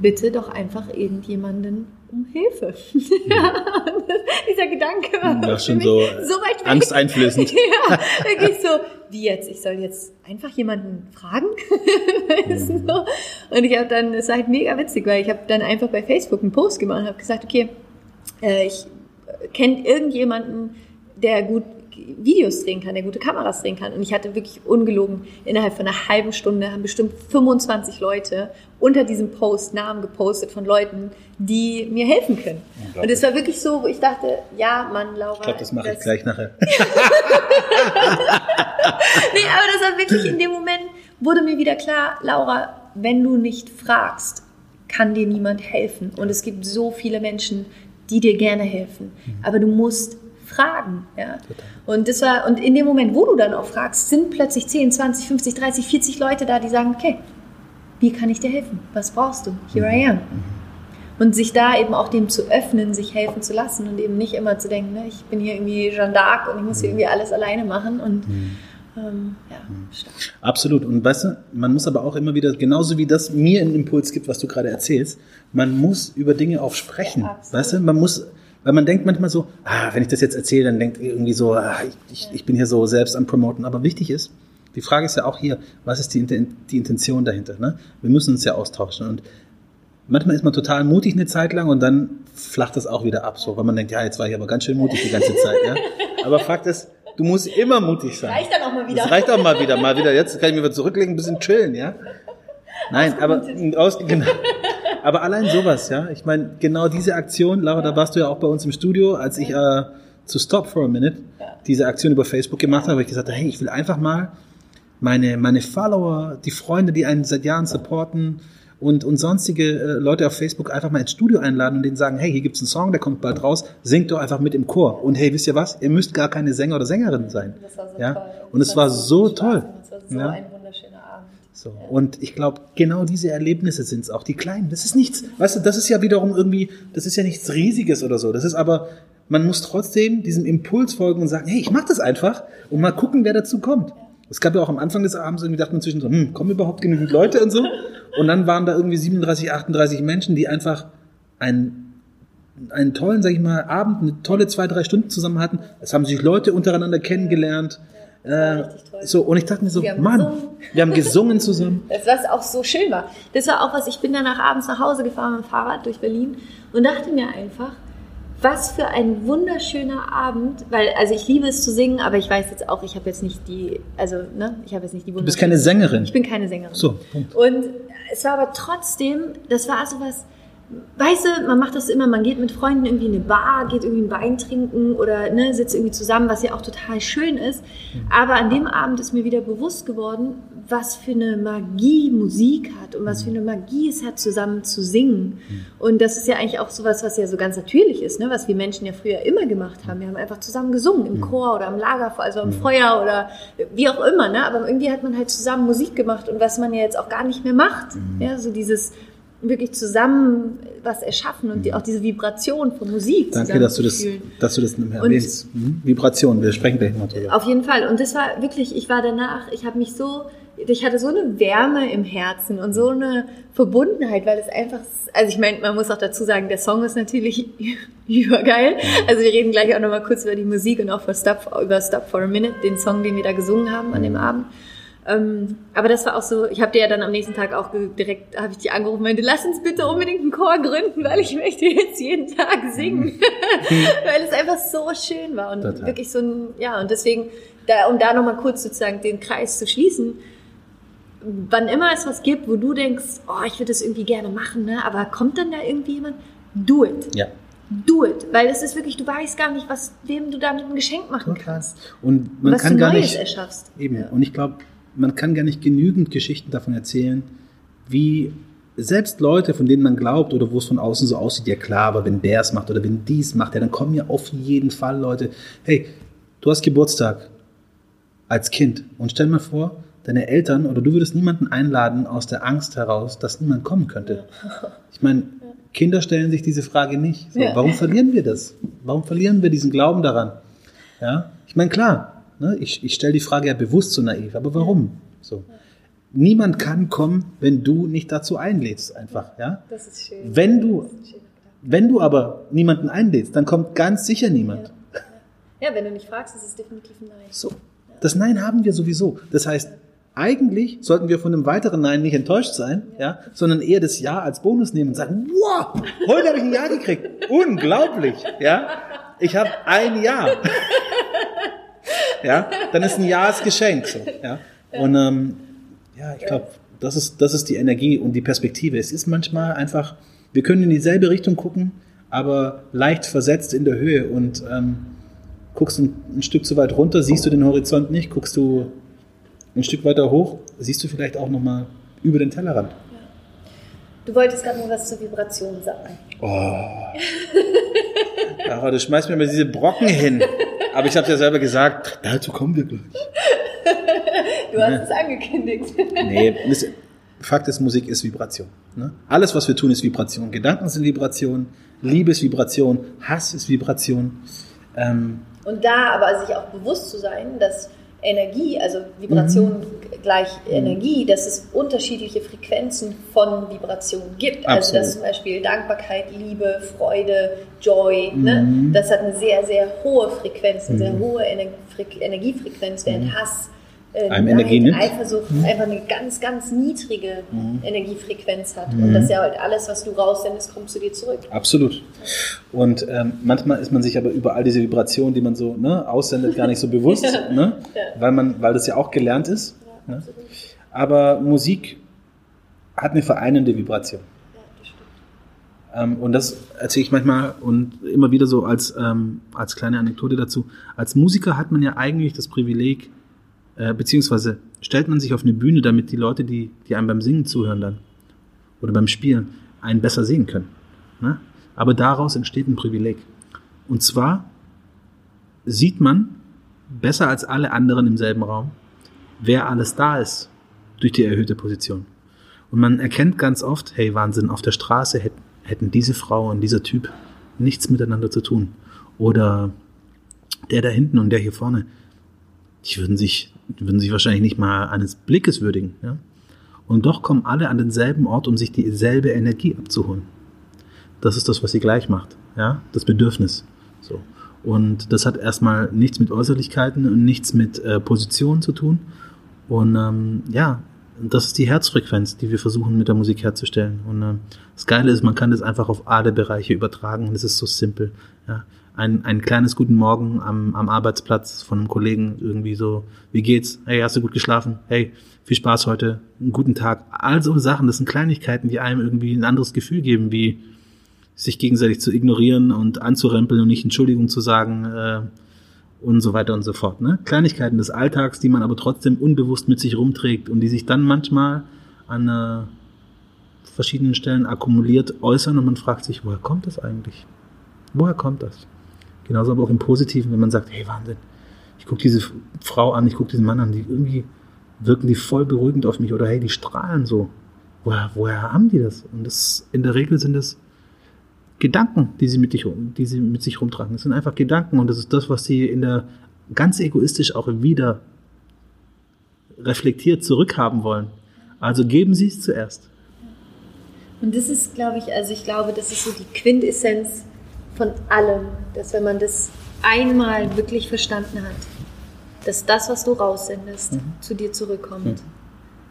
bitte doch einfach irgendjemanden um Hilfe. [laughs] Ja. Dieser Gedanke war ja, schon so, so weit weg. angsteinflößend. [laughs] ja, wirklich so, wie jetzt? Ich soll jetzt einfach jemanden fragen? [laughs] mhm. Und ich habe dann, es war halt mega witzig, weil ich habe dann einfach bei Facebook einen Post gemacht und habe gesagt, okay, äh, ich kenne irgendjemanden, der gut Videos drehen kann, der gute Kameras drehen kann. Und ich hatte wirklich ungelogen, innerhalb von einer halben Stunde haben bestimmt 25 Leute unter diesem Post Namen gepostet von Leuten, die mir helfen können. Und es war wirklich so, wo ich dachte, ja, Mann, Laura. Ich glaube, das mache ich gleich nachher. [laughs] nee, aber das war wirklich in dem Moment, wurde mir wieder klar, Laura, wenn du nicht fragst, kann dir niemand helfen. Und es gibt so viele Menschen, die dir gerne helfen. Mhm. Aber du musst fragen. Ja? Und das war, und in dem Moment, wo du dann auch fragst, sind plötzlich 10, 20, 50, 30, 40 Leute da, die sagen, okay, wie kann ich dir helfen? Was brauchst du? Here I am. Und sich da eben auch dem zu öffnen, sich helfen zu lassen und eben nicht immer zu denken, ne, ich bin hier irgendwie Jeanne d'Arc und ich muss hier irgendwie alles alleine machen und ähm, ja, stark. Absolut. Und weißt du, man muss aber auch immer wieder, genauso wie das mir einen Impuls gibt, was du gerade erzählst, man muss über Dinge auch sprechen. Ja, weißt du, man muss, weil man denkt manchmal so, ah, wenn ich das jetzt erzähle, dann denkt irgendwie so, ah, ich, ich, bin hier so selbst am Promoten. Aber wichtig ist, die Frage ist ja auch hier, was ist die, die Intention dahinter? Ne? Wir müssen uns ja austauschen. Und manchmal ist man total mutig eine Zeit lang und dann flacht das auch wieder ab, so, weil man denkt, ja, jetzt war ich aber ganz schön mutig die ganze Zeit. Ja? Aber Fakt ist, du musst immer mutig sein. Reicht dann auch mal wieder. Das reicht auch mal wieder, mal wieder. Jetzt kann ich mich wieder zurücklegen, ein bisschen chillen, ja? Nein, aber aus, genau. Aber allein sowas, ja. Ich meine, genau diese Aktion, Laura, da warst du ja auch bei uns im Studio, als ich äh, zu Stop for a Minute diese Aktion über Facebook gemacht habe, habe ich gesagt, hey, ich will einfach mal meine, meine Follower, die Freunde, die einen seit Jahren supporten und, und sonstige äh, Leute auf Facebook einfach mal ins Studio einladen und denen sagen, hey, hier gibt's einen Song, der kommt bald raus, singt doch einfach mit im Chor. Und hey, wisst ihr was? Ihr müsst gar keine Sänger oder Sängerin sein. Das war so ja? toll. Und es war so Spaß toll. Es war so Ja. ein. So. Und ich glaube, genau diese Erlebnisse sind's auch, die kleinen. Das ist nichts, weißt du, das ist ja wiederum irgendwie, das ist ja nichts Riesiges oder so. Das ist aber, man muss trotzdem diesem Impuls folgen und sagen, hey, ich mach das einfach und mal gucken, wer dazu kommt. Es gab ja auch am Anfang des Abends irgendwie, dachte man zwischen so, hm, kommen überhaupt genügend Leute und so. Und dann waren da irgendwie 37, 38 Menschen, die einfach einen, einen tollen, sag ich mal, Abend, eine tolle zwei, drei Stunden zusammen hatten. Es haben sich Leute untereinander kennengelernt. Äh, so, und ich dachte mir so, Wir Mann, gesungen. wir haben gesungen zusammen. [laughs] Das, was auch so schön war. Das war auch was, ich bin danach abends nach Hause gefahren mit dem Fahrrad durch Berlin und dachte mir einfach, was für ein wunderschöner Abend, weil, also ich liebe es zu singen, aber ich weiß jetzt auch, ich habe jetzt nicht die, also, ne, ich habe jetzt nicht die Du bist keine Sängerin. Ich bin keine Sängerin. So, Punkt. Und es war aber trotzdem, das war so was, weißt du, man macht das immer, man geht mit Freunden irgendwie in eine Bar, geht irgendwie ein Wein trinken oder ne, sitzt irgendwie zusammen, was ja auch total schön ist. Aber an dem Abend ist mir wieder bewusst geworden, was für eine Magie Musik hat und was für eine Magie es hat, zusammen zu singen. Und das ist ja eigentlich auch sowas, was ja so ganz natürlich ist, ne? was wir Menschen ja früher immer gemacht haben. Wir haben einfach zusammen gesungen, im Chor oder am Lagerfeuer, also am Feuer oder wie auch immer. Ne? Aber irgendwie hat man halt zusammen Musik gemacht und was man ja jetzt auch gar nicht mehr macht. Ja, so dieses wirklich zusammen was erschaffen und die, auch diese Vibration von Musik Danke, dass du das, dass du das erwähnst. Mhm. Vibration, wir sprechen gleich mal drüber. Auf jeden Fall. Und das war wirklich, ich war danach, ich habe mich so, ich hatte so eine Wärme im Herzen und so eine Verbundenheit, weil es einfach, also ich meine, man muss auch dazu sagen, der Song ist natürlich [laughs] übergeil. Also wir reden gleich auch nochmal kurz über die Musik und auch Stop, über Stop for a Minute, den Song, den wir da gesungen haben an dem Abend. Ähm, aber das war auch so, ich habe dir ja dann am nächsten Tag auch direkt, habe ich die angerufen und meinte, lass uns bitte unbedingt einen Chor gründen, weil ich möchte jetzt jeden Tag singen. [laughs] weil es einfach so schön war und Total. wirklich so ein, ja, und deswegen, da, um da nochmal kurz sozusagen den Kreis zu schließen, wann immer es was gibt, wo du denkst, oh, ich würde das irgendwie gerne machen, ne? aber kommt dann da irgendwie jemand, do it. Ja, Do it. Weil es ist wirklich, du weißt gar nicht, was, wem du damit ein Geschenk machen kannst. und man was kann du gar Neues nicht erschaffst. eben. Und ich glaube, man kann gar nicht genügend Geschichten davon erzählen, wie selbst Leute, von denen man glaubt oder wo es von außen so aussieht, ja klar, aber wenn der es macht oder wenn dies macht, ja, dann kommen ja auf jeden Fall Leute. Hey, du hast Geburtstag als Kind und stell mal vor, deine Eltern oder du würdest niemanden einladen aus der Angst heraus, dass niemand kommen könnte. Ich meine, Kinder stellen sich diese Frage nicht. So, Ja. Warum verlieren wir das? Warum verlieren wir diesen Glauben daran? Ja, ich meine, klar, ne, ich, ich stelle die Frage ja bewusst so naiv, aber warum? So. Niemand kann kommen, wenn du nicht dazu einlädst, einfach, ja. Das ist schön. Wenn du, wenn du aber niemanden einlädst, dann kommt ganz sicher niemand. Ja, wenn du nicht fragst, ist es definitiv ein Nein. So. Das Nein haben wir sowieso. Das heißt, eigentlich sollten wir von einem weiteren Nein nicht enttäuscht sein, ja, sondern eher das Ja als Bonus nehmen und sagen, wow, heute habe ich ein Ja gekriegt. Unglaublich, ja. Ich habe ein Ja. [laughs] Ja, dann ist ein Ja das Geschenk. So, ja. Und ähm, ja, ich glaube, das ist, das ist die Energie und die Perspektive. Es ist manchmal einfach, wir können in dieselbe Richtung gucken, aber leicht versetzt in der Höhe und ähm, guckst ein, ein Stück zu weit runter, siehst du den Horizont nicht, guckst du ein Stück weiter hoch, siehst du vielleicht auch nochmal über den Tellerrand. Du wolltest gerade nur was zur Vibration sagen. Oh. [laughs] Aber du schmeißt mir immer diese Brocken hin. Aber ich habe ja selber gesagt, dazu kommen wir gleich. Du hast es angekündigt. Nee, Fakt ist, Musik ist Vibration. Ne? Alles, was wir tun, ist Vibration. Gedanken sind Vibration, Liebe ist Vibration, Hass ist Vibration. Ähm, und da aber sich auch bewusst zu sein, dass Energie, also Vibration mhm. gleich mhm. Energie, dass es unterschiedliche Frequenzen von Vibrationen gibt. Absolut. Also dass zum Beispiel Dankbarkeit, Liebe, Freude, Joy, ne? mhm. ne? das hat eine sehr, sehr hohe Frequenz, eine sehr mhm. hohe Energiefrequenz, während mhm. Hass äh, einem Energie nimmt. Eifersucht mhm. einfach eine ganz, ganz niedrige mhm. Energiefrequenz hat. Mhm. Und das ist ja halt alles, was du raussendest, kommt zu dir zurück. Absolut. Und ähm, manchmal ist man sich aber über all diese Vibrationen, die man so ne, aussendet, gar nicht so bewusst, [laughs] ja. Ne? Ja. Weil, man, weil das ja auch gelernt ist. Ja, ne? Aber Musik hat eine vereinende Vibration. Ähm, und das erzähle ich manchmal und immer wieder so als, ähm, als kleine Anekdote dazu. Als Musiker hat man ja eigentlich das Privileg, äh, beziehungsweise stellt man sich auf eine Bühne, damit die Leute, die, die einem beim Singen zuhören dann oder beim Spielen, einen besser sehen können. Ne? Aber daraus entsteht ein Privileg. Und zwar sieht man besser als alle anderen im selben Raum, wer alles da ist durch die erhöhte Position. Und man erkennt ganz oft, hey Wahnsinn, auf der Straße hätten, hätten diese Frau und dieser Typ nichts miteinander zu tun. Oder der da hinten und der hier vorne, die würden sich die würden sich wahrscheinlich nicht mal eines Blickes würdigen. Ja? Und doch kommen alle an denselben Ort, um sich dieselbe Energie abzuholen. Das ist das, was sie gleich macht. Ja? Das Bedürfnis. So. Und das hat erstmal nichts mit Äußerlichkeiten und nichts mit äh, Positionen zu tun. Und ähm, ja, das ist die Herzfrequenz, die wir versuchen mit der Musik herzustellen. Und äh, das Geile ist, man kann das einfach auf alle Bereiche übertragen. Das ist so simpel. Ja ein, ein kleines Guten Morgen am, am Arbeitsplatz von einem Kollegen irgendwie so, wie geht's? Hey, hast du gut geschlafen? Hey, viel Spaß heute, einen guten Tag. All so Sachen, das sind Kleinigkeiten, die einem irgendwie ein anderes Gefühl geben, wie sich gegenseitig zu ignorieren und anzurempeln und nicht Entschuldigung zu sagen äh, und so weiter und so fort. Ne? Kleinigkeiten des Alltags, die man aber trotzdem unbewusst mit sich rumträgt und die sich dann manchmal an äh, verschiedenen Stellen akkumuliert äußern und man fragt sich, woher kommt das eigentlich? Woher kommt das? Genauso aber auch im Positiven, wenn man sagt, hey Wahnsinn, ich gucke diese Frau an, ich gucke diesen Mann an, die irgendwie wirken die voll beruhigend auf mich oder hey, die strahlen so. Woher, woher haben die das? Und das in der Regel sind es Gedanken, die sie mit, dich, die sie mit sich rumtragen. Das sind einfach Gedanken und das ist das, was sie in der ganz egoistisch auch wieder reflektiert zurückhaben wollen. Also geben Sie es zuerst. Und das ist, glaube ich, also ich glaube, das ist so die Quintessenz von allem, dass wenn man das einmal wirklich verstanden hat, dass das, was du raussendest, mhm. zu dir zurückkommt. Mhm.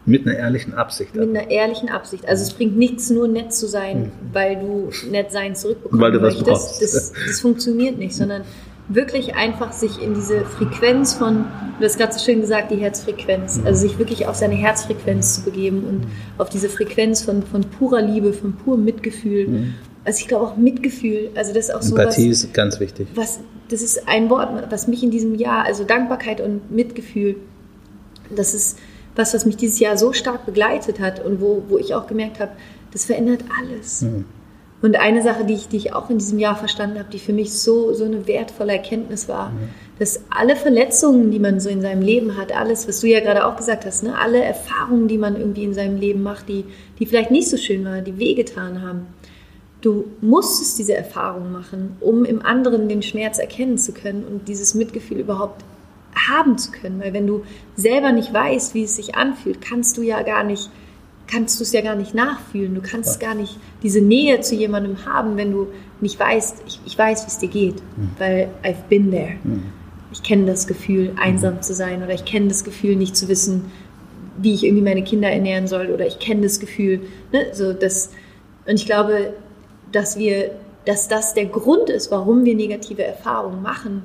Mit einer ehrlichen Absicht. Mit einer ehrlichen Absicht. Also es bringt nichts, nur nett zu sein, mhm. weil du nett sein zurückbekommst. weil du möchtest. Brauchst. Das, das funktioniert nicht, sondern wirklich einfach sich in diese Frequenz von, du hast gerade so schön gesagt, die Herzfrequenz, mhm. also sich wirklich auf seine Herzfrequenz zu begeben und mhm. auf diese Frequenz von, von purer Liebe, von purem Mitgefühl mhm also ich glaube auch Mitgefühl, also das ist auch so Empathie was, ist ganz wichtig. Was, das ist ein Wort, was mich in diesem Jahr, also Dankbarkeit und Mitgefühl, das ist was, was mich dieses Jahr so stark begleitet hat und wo, wo ich auch gemerkt habe, das verändert alles. Mhm. Und eine Sache, die ich, die ich auch in diesem Jahr verstanden habe, die für mich so, so eine wertvolle Erkenntnis war, mhm. dass alle Verletzungen, die man so in seinem Leben hat, alles, was du ja gerade auch gesagt hast, ne, alle Erfahrungen, die man irgendwie in seinem Leben macht, die, die vielleicht nicht so schön waren, die wehgetan haben, Du musstest diese Erfahrung machen, um im anderen den Schmerz erkennen zu können und dieses Mitgefühl überhaupt haben zu können. Weil wenn du selber nicht weißt, wie es sich anfühlt, kannst du ja gar nicht, kannst du es ja gar nicht nachfühlen. Du kannst ja. gar nicht diese Nähe zu jemandem haben, wenn du nicht weißt, ich, ich weiß, wie es dir geht, mhm. weil I've been there. Mhm. Ich kenne das Gefühl, einsam mhm. zu sein oder ich kenne das Gefühl, nicht zu wissen, wie ich irgendwie meine Kinder ernähren soll oder ich kenne das Gefühl, ne, so das, und ich glaube, dass wir, dass das der Grund ist, warum wir negative Erfahrungen machen,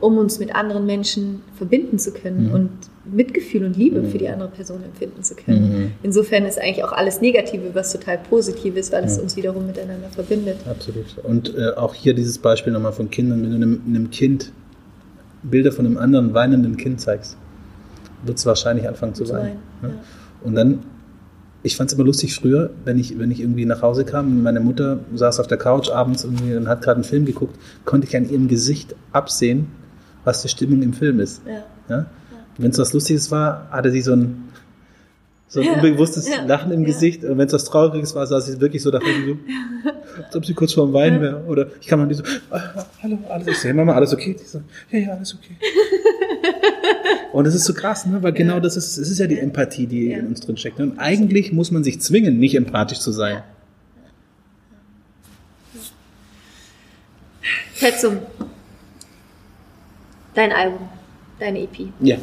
um uns mit anderen Menschen verbinden zu können mhm. und Mitgefühl und Liebe mhm. für die andere Person empfinden zu können. Mhm. Insofern ist eigentlich auch alles Negative, was total positiv ist, weil es uns wiederum miteinander verbindet. Absolut. Und äh, auch hier dieses Beispiel nochmal von Kindern, wenn du einem, einem Kind Bilder von einem anderen weinenden Kind zeigst, wird es wahrscheinlich anfangen zu weinen. weinen ne? ja. Und dann ich fand es immer lustig früher, wenn ich, wenn ich irgendwie nach Hause kam und meine Mutter saß auf der Couch abends irgendwie und hat gerade einen Film geguckt, konnte ich an ihrem Gesicht absehen, was die Stimmung im Film ist. Ja. ja? Wenn es was Lustiges war, hatte sie so ein, So ein Ja. unbewusstes Ja. Lachen im. Gesicht. Und wenn es was Trauriges war, saß sie wirklich so da so, als ob sie kurz vorm Weinen wäre. Oder ich kann mal die so, ah, hallo, alles okay. Mama, alles okay? Die so, ja, ja, alles okay. [laughs] Und es ist so krass, ne? weil genau das ist, es ist ja die Empathie, die Ja. in uns drin steckt. Und eigentlich muss man sich zwingen, nicht empathisch zu sein. Fetzum. Dein Album, deine EP. Ja.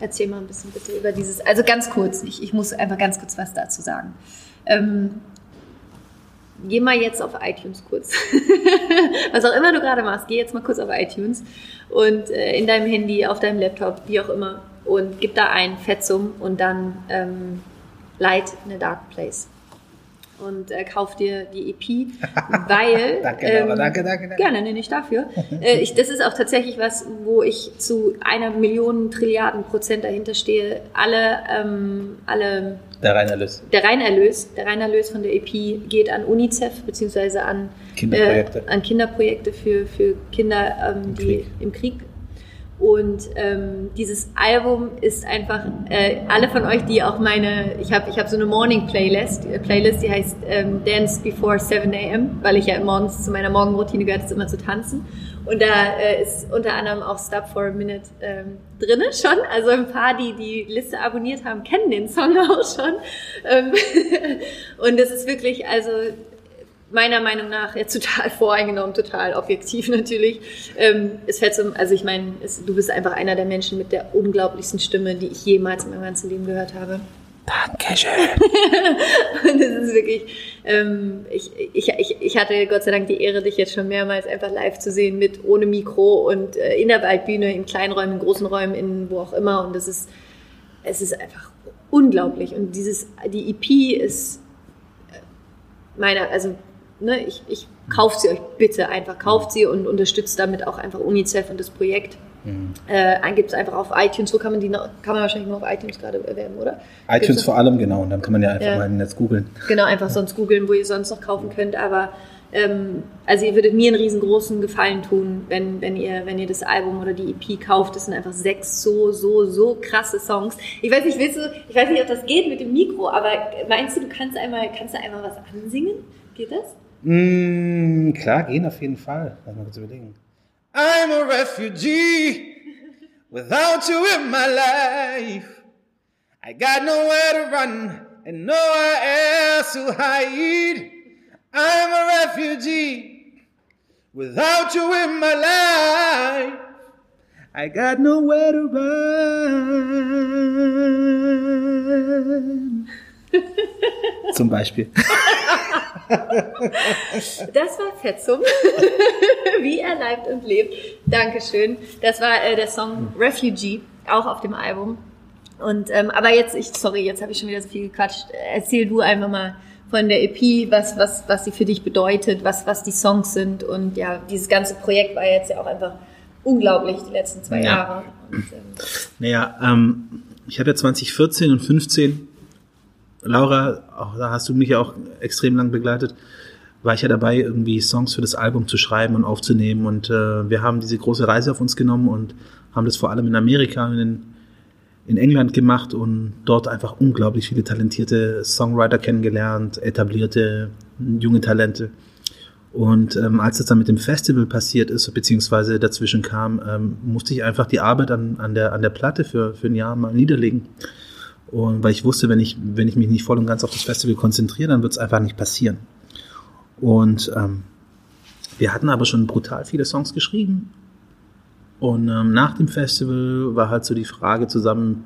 Erzähl mal ein bisschen bitte über dieses, also ganz kurz, ich, ich muss einfach ganz kurz was dazu sagen. Ähm, geh mal jetzt auf iTunes kurz. [laughs] was auch immer du gerade machst, geh jetzt mal kurz auf iTunes und äh, in deinem Handy, auf deinem Laptop, wie auch immer, und gib da ein Fetzum und dann ähm, Light in a Dark Place. Und äh, kauf dir die EP, [laughs] weil. Danke, ähm, Laura, danke, danke, danke. Gerne, nee, nicht dafür. [laughs] äh, ich, das ist auch tatsächlich was, wo ich zu einer Million Trilliarden Prozent dahinter stehe. Alle, ähm, alle Der Reinerlös. der Reinerlös, der Reinerlös von der EP geht an UNICEF beziehungsweise an Kinderprojekte. äh, an Kinderprojekte für, für Kinder, ähm, Im die Krieg. im Krieg. Und ähm, dieses Album ist einfach, äh, alle von euch, die auch meine, ich habe ich hab so eine Morning Playlist, äh, Playlist, die heißt ähm, Dance Before 7 a.m., weil ich ja morgens zu meiner Morgenroutine gehört, ist immer zu tanzen. Und da äh, ist unter anderem auch Stop for a Minute ähm, drinne schon. Also ein paar, die die Liste abonniert haben, kennen den Song [laughs] auch schon. Ähm, [laughs] und es ist wirklich, also meiner Meinung nach jetzt total [laughs] voreingenommen, total objektiv natürlich. Ähm, es fällt so, also ich meine, es, du bist einfach einer der Menschen mit der unglaublichsten Stimme, die ich jemals in meinem ganzen Leben gehört habe. Dankeschön. [laughs] Und es ist wirklich, ähm, ich, ich, ich, ich hatte Gott sei Dank die Ehre, dich jetzt schon mehrmals einfach live zu sehen mit ohne Mikro und äh, in der Waldbühne, in kleinen Räumen, in großen Räumen, in wo auch immer. Und es ist, es ist einfach unglaublich. Und dieses, die EP ist äh, meiner, also ne, ich, ich kauft sie euch bitte einfach, kauft sie und unterstützt damit auch einfach UNICEF und das Projekt. Äh, eingibt es einfach auf iTunes, so kann man die noch, kann man wahrscheinlich nur auf iTunes gerade erwerben, oder? iTunes Gibt's vor allem, genau. Und dann kann man ja einfach Ja. mal im Netz googeln. Genau, einfach sonst googeln, wo ihr sonst noch kaufen könnt. Aber ähm, also ihr würdet mir einen riesengroßen Gefallen tun, wenn, wenn, ihr, wenn ihr das Album oder die EP kauft. Das sind einfach sechs so, so, so krasse Songs. Ich weiß nicht, willst du, ich weiß nicht, ob das geht mit dem Mikro, aber meinst du, du kannst einmal, kannst du einmal was ansingen? Geht das? Mm, klar, gehen auf jeden Fall. Lass mal kurz überlegen. I'm a refugee without you in my life. I got nowhere to run and nowhere else to hide. I'm a refugee without you in my life. I got nowhere to run. [laughs] Zum Beispiel. [laughs] [laughs] Das war Fetzum, [laughs] wie er leibt und lebt. Dankeschön. Das war äh, der Song Refugee, auch auf dem Album. Und ähm, aber jetzt, ich sorry, jetzt habe ich schon wieder so viel gequatscht. Erzähl du einfach mal von der EP, was was was sie für dich bedeutet, was was die Songs sind und ja, dieses ganze Projekt war jetzt ja auch einfach unglaublich die letzten zwei Ja. Jahre. Und, ähm, Naja, ähm, ich habe ja 2014 und 15, Laura, auch da hast du mich ja auch extrem lang begleitet, war ich ja dabei, irgendwie Songs für das Album zu schreiben und aufzunehmen. Und äh, wir haben diese große Reise auf uns genommen und haben das vor allem in Amerika, in, in England gemacht und dort einfach unglaublich viele talentierte Songwriter kennengelernt, etablierte junge Talente. Und ähm, als das dann mit dem Festival passiert ist, beziehungsweise dazwischen kam, ähm, musste ich einfach die Arbeit an, an, der, an der Platte für, für ein Jahr mal niederlegen. Und weil ich wusste, wenn ich, wenn ich mich nicht voll und ganz auf das Festival konzentriere, dann wird es einfach nicht passieren. Und ähm, wir hatten aber schon brutal viele Songs geschrieben. Und ähm, nach dem Festival war halt so die Frage zusammen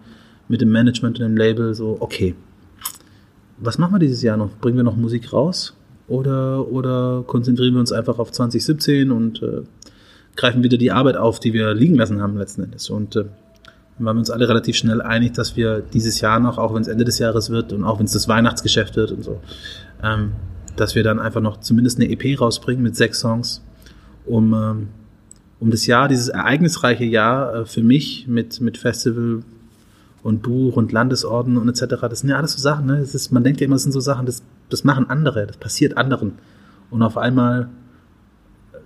mit dem Management und dem Label so, okay, was machen wir dieses Jahr noch? Bringen wir noch Musik raus? Oder, oder konzentrieren wir uns einfach auf 2017 und äh, greifen wieder die Arbeit auf, die wir liegen lassen haben letzten Endes. Und äh, dann waren wir uns alle relativ schnell einig, dass wir dieses Jahr noch, auch wenn es Ende des Jahres wird und auch wenn es das Weihnachtsgeschäft wird und so, ähm, dass wir dann einfach noch zumindest eine EP rausbringen mit sechs Songs, um, ähm, um das Jahr, dieses ereignisreiche Jahr äh, für mich mit, mit Festival und Buch und Landesorden und etc. Das sind ja alles so Sachen, ne? Ist, man denkt ja immer, das sind so Sachen, das, das machen andere, das passiert anderen. Und auf einmal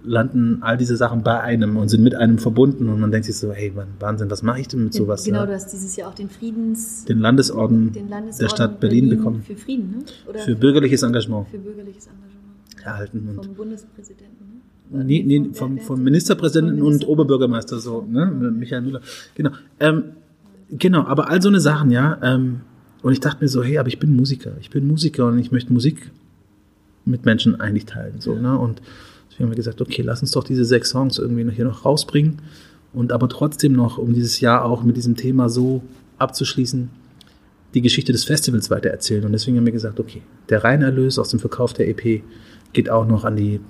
landen all diese Sachen bei einem und sind mit einem verbunden und man denkt sich so, hey, Wahnsinn, was mache ich denn mit sowas? Genau, ja? du hast dieses Jahr auch den Friedens... Den Landesorden, den Landesorden der Stadt Berlin, Berlin bekommen. Für Frieden, ne? Oder Für bürgerliches Engagement für bürgerliches Engagement. erhalten. Und Vom Bundespräsidenten, ne? Nee, nee, vom, vom Ministerpräsidenten vom und Minister- Oberbürgermeister so, ne? Michael Müller. Genau. Ähm, genau, aber all so eine Sachen, ja. Ähm, und ich dachte mir so, hey, aber ich bin Musiker. Ich bin Musiker und ich möchte Musik mit Menschen eigentlich teilen. So, ne? Und deswegen haben wir gesagt, okay, lass uns doch diese sechs Songs irgendwie noch hier noch rausbringen. Und aber trotzdem noch, um dieses Jahr auch mit diesem Thema so abzuschließen, die Geschichte des Festivals weitererzählen. Und deswegen haben wir gesagt, okay, der Reinerlös aus dem Verkauf der EP geht auch noch an die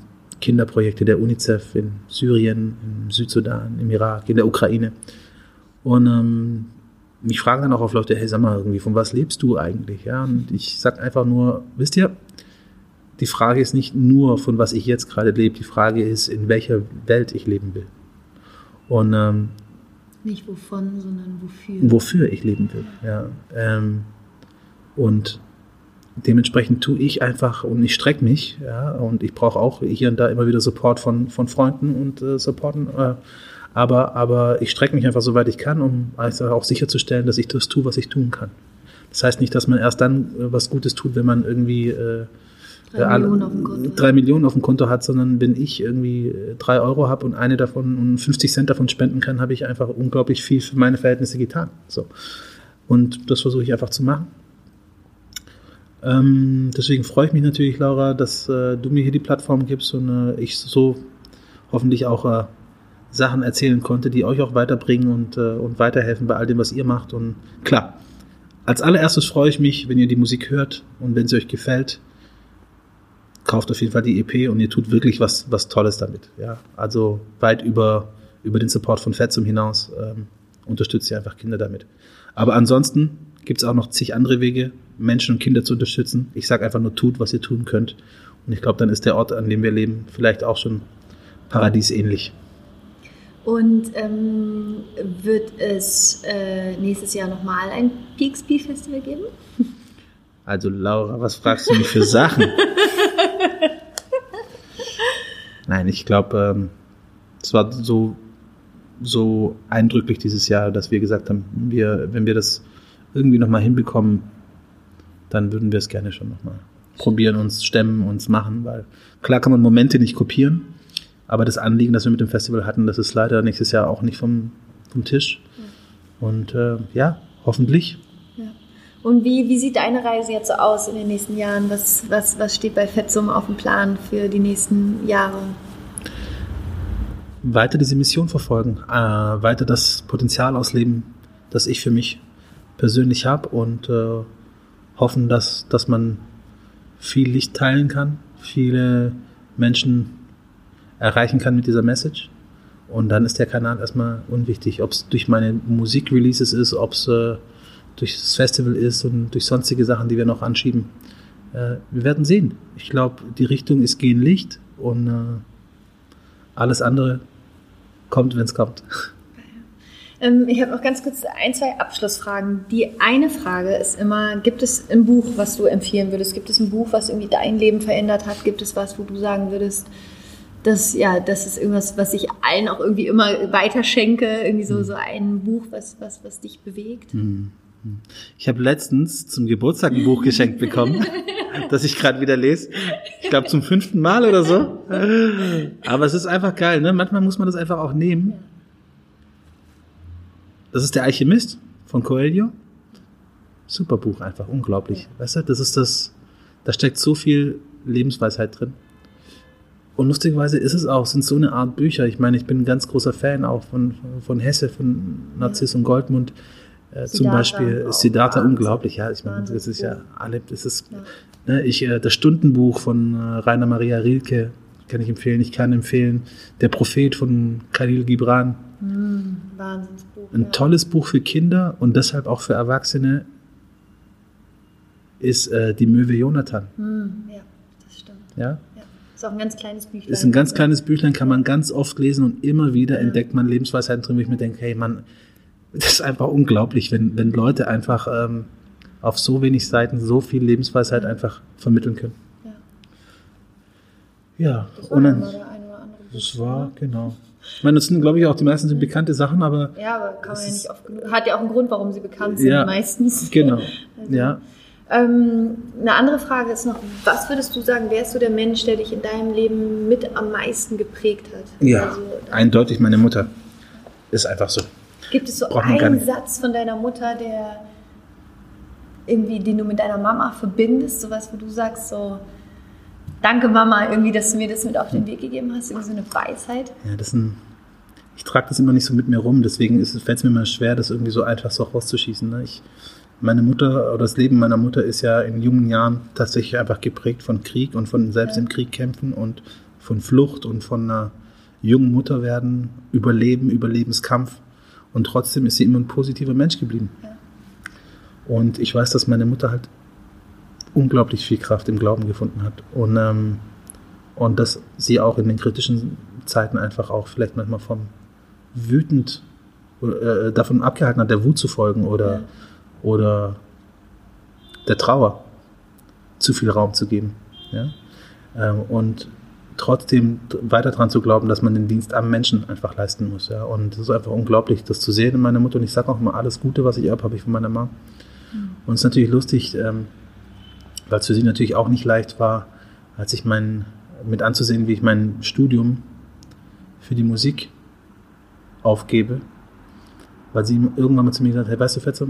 Kinderprojekte der UNICEF in Syrien, im Südsudan, im Irak, in der Ukraine. Und ähm, mich fragen dann auch oft Leute, hey, sag mal, irgendwie, von was lebst du eigentlich? Ja, und ich sag einfach nur, wisst ihr, die Frage ist nicht nur, von was ich jetzt gerade lebe, die Frage ist, in welcher Welt ich leben will. Und ähm, Nicht wovon, sondern wofür. wofür ich leben will. Ja. Ähm, und dementsprechend tue ich einfach und ich strecke mich, ja, und ich brauche auch hier und da immer wieder Support von, von Freunden und äh, Supporten, äh, aber, aber ich strecke mich einfach so weit ich kann, um einfach auch sicherzustellen, dass ich das tue, was ich tun kann. Das heißt nicht, dass man erst dann äh, was Gutes tut, wenn man irgendwie äh, Drei Millionen auf dem Konto hat. drei Millionen auf dem Konto hat, sondern wenn ich irgendwie äh, drei Euro habe und eine davon und 50 Cent davon spenden kann, habe ich einfach unglaublich viel für meine Verhältnisse getan. So. Und das versuche ich einfach zu machen. Ähm, deswegen freue ich mich natürlich, Laura, dass äh, du mir hier die Plattform gibst und äh, ich so hoffentlich auch äh, Sachen erzählen konnte, die euch auch weiterbringen und, äh, und weiterhelfen bei all dem, was ihr macht. Und klar, als allererstes freue ich mich, wenn ihr die Musik hört und wenn sie euch gefällt, kauft auf jeden Fall die EP und ihr tut wirklich was, was Tolles damit. Ja, also weit über, über den Support von Fetzum hinaus ähm, unterstützt ihr einfach Kinder damit. Aber ansonsten gibt es auch noch zig andere Wege, Menschen und Kinder zu unterstützen. Ich sage einfach nur, tut, was ihr tun könnt. Und ich glaube, dann ist der Ort, an dem wir leben, vielleicht auch schon paradiesähnlich. Und ähm, wird es äh, nächstes Jahr nochmal ein Peaksby Festival geben? Also Laura, was fragst du mich für Sachen? [laughs] Nein, ich glaube, ähm, es war so, so eindrücklich dieses Jahr, dass wir gesagt haben, wir, wenn wir das irgendwie nochmal hinbekommen, dann würden wir es gerne schon nochmal probieren, uns stemmen, uns machen, weil klar kann man Momente nicht kopieren, aber das Anliegen, das wir mit dem Festival hatten, das ist leider nächstes Jahr auch nicht vom, vom Tisch. Und äh, ja, hoffentlich. Und wie, wie sieht deine Reise jetzt so aus in den nächsten Jahren? Was, was, was steht bei Fetzum auf dem Plan für die nächsten Jahre? weiter diese Mission verfolgen, äh, weiter das Potenzial ausleben, das ich für mich persönlich habe und äh, hoffen, dass, dass man viel Licht teilen kann, viele Menschen erreichen kann mit dieser Message. Und dann ist der Kanal erstmal unwichtig, ob es durch meine Musikreleases ist, ob es äh, durch das Festival ist und durch sonstige Sachen, die wir noch anschieben. Äh, wir werden sehen. Ich glaube, die Richtung ist gehen Licht und äh, alles andere kommt, wenn es kommt. [laughs] Ähm, ich habe noch ganz kurz ein, zwei Abschlussfragen. Die eine Frage ist immer, gibt es ein Buch, was du empfehlen würdest? Gibt es ein Buch, was irgendwie dein Leben verändert hat? Gibt es was, wo du sagen würdest, das, ja, das ist irgendwas, was ich allen auch irgendwie immer weiterschenke? Irgendwie so, so ein Buch, was, was, was dich bewegt? Ich habe letztens zum Geburtstag ein Buch geschenkt bekommen, [laughs] das ich gerade wieder lese. Ich glaube zum fünften Mal oder so. Aber es ist einfach geil, ne? Manchmal muss man das einfach auch nehmen. Das ist der Alchemist von Coelho. Super Buch, einfach unglaublich. Weißt du, das ist das, da steckt so viel Lebensweisheit drin. Und lustigerweise ist es auch, sind so eine Art Bücher. Ich meine, ich bin ein ganz großer Fan auch von, von Hesse, von Narziss und Goldmund. Äh, zum Beispiel auch. Siddhartha, unglaublich, ja. Ich meine, das ist ja alle, das ist, Ja. ne, ich, äh, das Stundenbuch von äh, Rainer Maria Rilke kann ich empfehlen. Ich kann empfehlen, Der Prophet von Khalil Gibran. Hm, Wahnsinnsbuch. Ein ja. tolles Buch für Kinder und deshalb auch für Erwachsene ist äh, Die Möwe Jonathan. Hm, ja, das stimmt. Ja? Ja. Ist auch ein ganz kleines Büchlein. Ist ein ganz kleines Büchlein, kann man ganz oft lesen und immer wieder entdeckt man Lebensweisheiten drin, wo ich mir denke, hey Mann, das ist einfach unglaublich, wenn, wenn Leute einfach ähm, auf so wenig Seiten so viel Lebensweisheit einfach vermitteln können. Ja. Ja, Das war und immer dann, Das war, genau. Ich meine, das sind, glaube ich, auch die meisten sind bekannte Sachen, aber. Ja, aber kann man ja nicht oft genug. Hat ja auch einen Grund, warum sie bekannt sind, Ja. meistens. Genau. Also, Ja. Ähm, eine andere Frage ist noch, was würdest du sagen, wer ist so der Mensch, der dich in deinem Leben mit am meisten geprägt hat? Ja. Also, Eindeutig meine Mutter. Ist einfach so. Gibt es so einen. Satz von deiner Mutter, der irgendwie, den du mit deiner Mama verbindest, sowas, wo du sagst so, danke Mama, irgendwie, dass du mir das mit auf den Weg gegeben hast, irgendwie so eine Weisheit. Ja, das ist ein, ich trage das immer nicht so mit mir rum, deswegen fällt es mir immer schwer, das irgendwie so einfach so rauszuschießen. Ne? Ich, meine Mutter oder das Leben meiner Mutter ist ja in jungen Jahren tatsächlich einfach geprägt von Krieg und von selbst Ja. im Krieg kämpfen und von Flucht und von einer jungen Mutter werden, Überleben, Überlebenskampf. Und trotzdem ist sie immer ein positiver Mensch geblieben. Ja. Und ich weiß, dass meine Mutter halt unglaublich viel Kraft im Glauben gefunden hat. Und, ähm, und dass sie auch in den kritischen Zeiten einfach auch vielleicht manchmal vom wütend äh, davon abgehalten hat, der Wut zu folgen oder, Ja. oder der Trauer zu viel Raum zu geben. Ja? Ähm, und trotzdem weiter daran zu glauben, dass man den Dienst am Menschen einfach leisten muss. Ja? Und es ist einfach unglaublich, das zu sehen in meiner Mutter. Und ich sage auch immer, alles Gute, was ich habe, habe ich von meiner Mama. Und es ist natürlich lustig, ähm, weil es für sie natürlich auch nicht leicht war, als ich mein, mit anzusehen, wie ich mein Studium für die Musik aufgebe, weil sie irgendwann mal zu mir gesagt hat, hey, weißt du, Fetzer,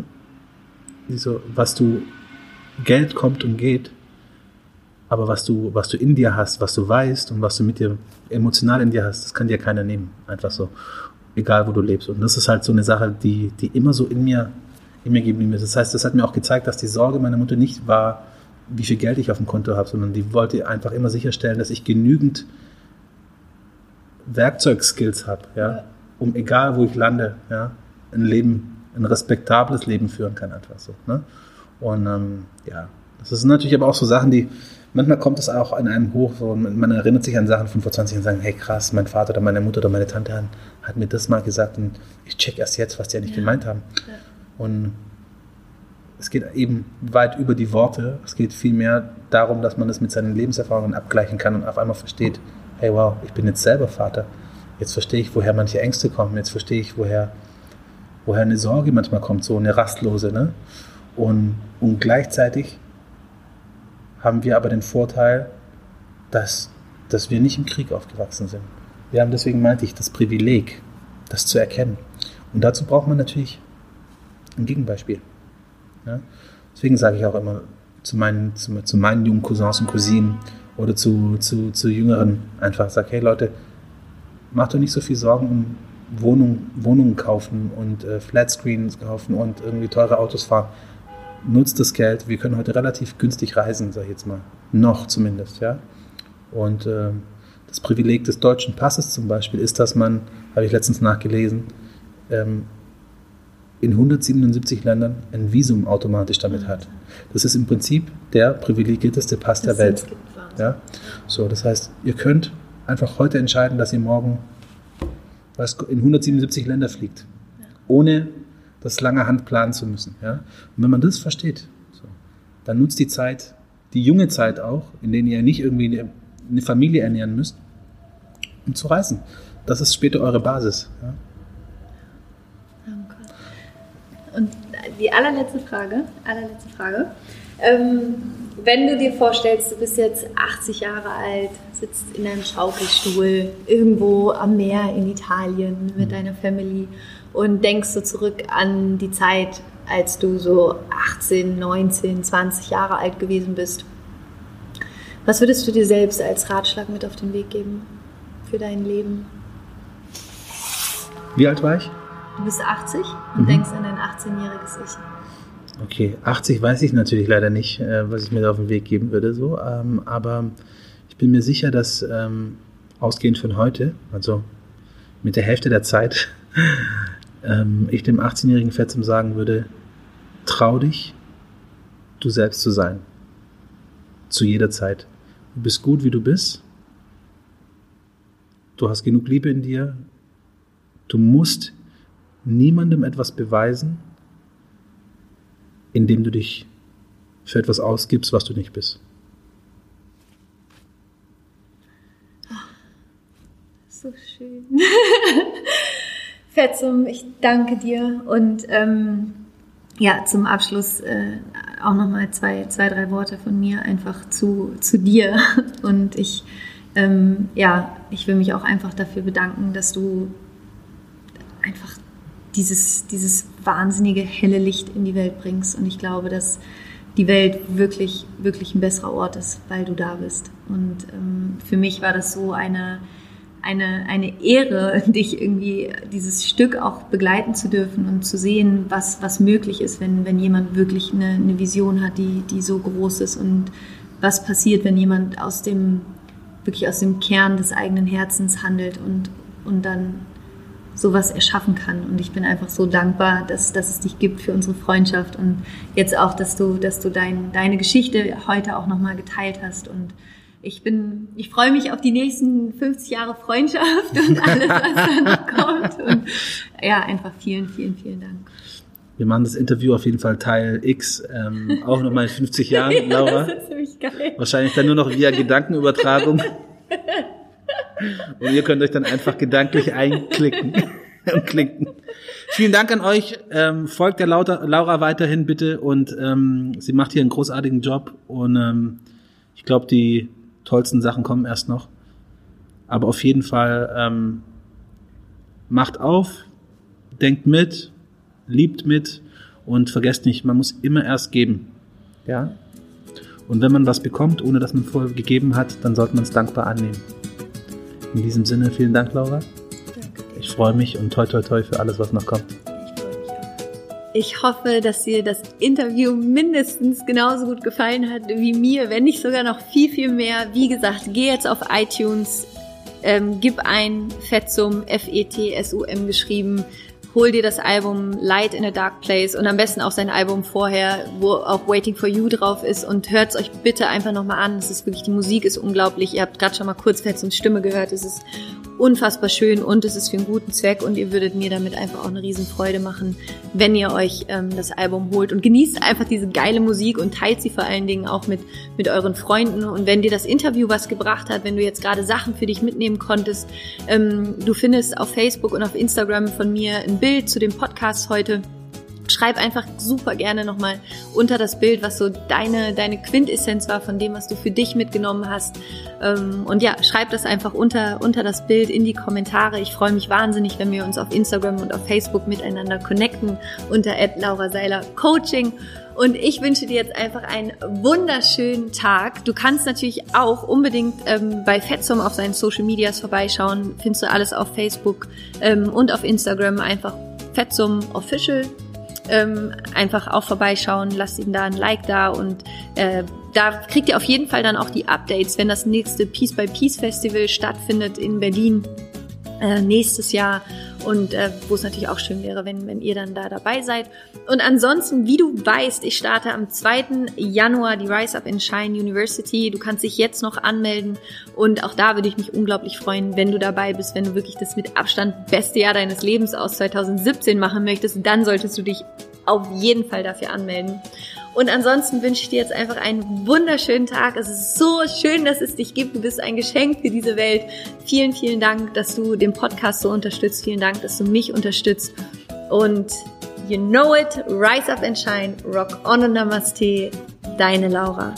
so, was du, Geld kommt und geht, aber was du, was du in dir hast, was du weißt und was du mit dir emotional in dir hast, das kann dir keiner nehmen. Einfach so. Egal, wo du lebst. Und das ist halt so eine Sache, die, die immer so in mir, in mir geblieben ist. Das heißt, das hat mir auch gezeigt, dass die Sorge meiner Mutter nicht war, wie viel Geld ich auf dem Konto habe, sondern die wollte einfach immer sicherstellen, dass ich genügend Werkzeugskills habe, ja, Ja. um egal wo ich lande, ja, ein Leben, ein respektables Leben führen kann, einfach so. Ne? Und ähm, ja, das sind natürlich aber auch so Sachen, die manchmal kommt es auch in einem hoch, so, und man erinnert sich an Sachen von vor 20 Jahren und sagt, hey krass, mein Vater oder meine Mutter oder meine Tante hat, hat mir das mal gesagt und ich check erst jetzt, was die eigentlich Ja. gemeint haben. Ja. Und es geht eben weit über die Worte. Es geht vielmehr darum, dass man das mit seinen Lebenserfahrungen abgleichen kann und auf einmal versteht, hey wow, ich bin jetzt selber Vater. Jetzt verstehe ich, woher manche Ängste kommen. Jetzt verstehe ich, woher, woher eine Sorge manchmal kommt, so eine rastlose. Ne? Und, und gleichzeitig haben wir aber den Vorteil, dass, dass wir nicht im Krieg aufgewachsen sind. Wir haben deswegen, meinte ich, das Privileg, das zu erkennen. Und dazu braucht man natürlich ein Gegenbeispiel. Ja? Deswegen sage ich auch immer zu meinen, zu, zu meinen jungen Cousins und Cousinen oder zu, zu, zu Jüngeren einfach, sag, hey Leute, macht euch nicht so viel Sorgen um Wohnung, Wohnungen kaufen und äh, Flatscreens kaufen und irgendwie teure Autos fahren. Nutzt das Geld. Wir können heute relativ günstig reisen, sag ich jetzt mal. Noch zumindest, ja. Und äh, das Privileg des deutschen Passes zum Beispiel ist, dass man, habe ich letztens nachgelesen, ähm, in 177 Ländern ein Visum automatisch damit hat. Das ist im Prinzip der privilegierteste Pass der Das Welt. gibt, Wahnsinn. Ja? So, das heißt, ihr könnt einfach heute entscheiden, dass ihr morgen was, in 177 Länder fliegt, ohne das lange Hand planen zu müssen. Ja? Und wenn man das versteht, so, dann nutzt die Zeit, die junge Zeit auch, in der ihr nicht irgendwie eine, eine Familie ernähren müsst, um zu reisen. Das ist später eure Basis. Ja? Und die allerletzte Frage, allerletzte Frage. Ähm, wenn du dir vorstellst, du bist jetzt 80 Jahre alt, sitzt in einem Schaukelstuhl irgendwo am Meer in Italien mit deiner Family und denkst so zurück an die Zeit, als du so 18, 19, 20 Jahre alt gewesen bist. Was würdest du dir selbst als Ratschlag mit auf den Weg geben für dein Leben? Wie alt war ich? Du bist 80 und Mhm. denkst an dein 18-jähriges Ich. Okay, 80 weiß ich natürlich leider nicht, äh, was ich mir da auf den Weg geben würde, so. Ähm, aber ich bin mir sicher, dass ähm, ausgehend von heute, also mit der Hälfte der Zeit, [laughs] ähm, ich dem 18-jährigen Fetzum sagen würde, trau dich, du selbst zu sein. Zu jeder Zeit. Du bist gut, wie du bist. Du hast genug Liebe in dir. Du musst niemandem etwas beweisen, indem du dich für etwas ausgibst, was du nicht bist. So schön. [laughs] Fetzum, ich danke dir und ähm, ja, zum Abschluss äh, auch nochmal zwei, zwei, drei Worte von mir einfach zu, zu dir. [laughs] Und ich, ähm, ja, ich will mich auch einfach dafür bedanken, dass du einfach dieses, dieses wahnsinnige helle Licht in die Welt bringst. Und ich glaube, dass die Welt wirklich, wirklich ein besserer Ort ist, weil du da bist. Und ähm, für mich war das so eine, eine, eine Ehre, [laughs] dich irgendwie dieses Stück auch begleiten zu dürfen und zu sehen, was, was möglich ist, wenn, wenn jemand wirklich eine, eine Vision hat, die, die so groß ist und was passiert, wenn jemand aus dem, wirklich aus dem Kern des eigenen Herzens handelt und, und dann sowas erschaffen kann. Und ich bin einfach so dankbar, dass, dass es dich gibt für unsere Freundschaft und jetzt auch, dass du, dass du dein, deine Geschichte heute auch nochmal geteilt hast und ich bin, ich freue mich auf die nächsten 50 Jahre Freundschaft und alles, was da noch [laughs] kommt. Und ja, einfach vielen, vielen, vielen Dank. Wir machen das Interview auf jeden Fall Teil X, ähm, auch nochmal in 50 Jahren, [laughs] Laura. das ist ziemlich geil. Wahrscheinlich dann nur noch via Gedankenübertragung. Und ihr könnt euch dann einfach gedanklich einklicken [laughs] und klicken. Vielen Dank an euch. Ähm, folgt der Laura, Laura weiterhin bitte und ähm, sie macht hier einen großartigen Job und ähm, ich glaube, die tollsten Sachen kommen erst noch. Aber auf jeden Fall ähm, macht auf, denkt mit, liebt mit und vergesst nicht, man muss immer erst geben. Ja? Und wenn man was bekommt, ohne dass man vorher gegeben hat, dann sollte man es dankbar annehmen. In diesem Sinne, vielen Dank, Laura. Danke. Ich freue mich und toi toi toi für alles, was noch kommt. Ich hoffe, dass dir das Interview mindestens genauso gut gefallen hat wie mir, wenn nicht sogar noch viel, viel mehr. Wie gesagt, geh jetzt auf iTunes, ähm, gib ein Fetzum, F-E-T-S-U-M geschrieben, hol dir das Album Light in a Dark Place und am besten auch sein Album vorher, wo auch Waiting for You drauf ist und hört's euch bitte einfach nochmal an. Es ist wirklich, die Musik ist unglaublich. Ihr habt gerade schon mal kurz Fetzums Stimme gehört. Es ist unfassbar schön und es ist für einen guten Zweck und ihr würdet mir damit einfach auch eine Riesenfreude machen, wenn ihr euch ähm, das Album holt und genießt einfach diese geile Musik und teilt sie vor allen Dingen auch mit, mit euren Freunden. Und wenn dir das Interview was gebracht hat, wenn du jetzt gerade Sachen für dich mitnehmen konntest, ähm, du findest auf Facebook und auf Instagram von mir ein Bild zu dem Podcast heute schreib einfach super gerne nochmal unter das Bild, was so deine, deine Quintessenz war von dem, was du für dich mitgenommen hast. Ähm, und ja, schreib das einfach unter, unter das Bild in die Kommentare. Ich freue mich wahnsinnig, wenn wir uns auf Instagram und auf Facebook miteinander connecten unter Laura Seiler Coaching. Und ich wünsche dir jetzt einfach einen wunderschönen Tag. Du kannst natürlich auch unbedingt ähm, bei Fetzum auf seinen Social Medias vorbeischauen. Findest du alles auf Facebook ähm, und auf Instagram einfach Fetzum Official ähm, einfach auch vorbeischauen, lasst ihm da ein Like da und äh, da kriegt ihr auf jeden Fall dann auch die Updates, wenn das nächste Peace by Peace Festival stattfindet in Berlin äh, nächstes Jahr und äh, wo es natürlich auch schön wäre, wenn, wenn ihr dann da dabei seid. Und ansonsten, wie du weißt, ich starte am 2. Januar die Rise Up in Shine University. Du kannst dich jetzt noch anmelden und auch da würde ich mich unglaublich freuen, wenn du dabei bist, wenn du wirklich das mit Abstand beste Jahr deines Lebens aus 2017 machen möchtest, dann solltest du dich auf jeden Fall dafür anmelden. Und ansonsten wünsche ich dir jetzt einfach einen wunderschönen Tag. Es ist so schön, dass es dich gibt. Du bist ein Geschenk für diese Welt. Vielen, vielen Dank, dass du den Podcast so unterstützt. Vielen Dank, dass du mich unterstützt. Und you know it, rise up and shine, rock on and namaste, deine Laura.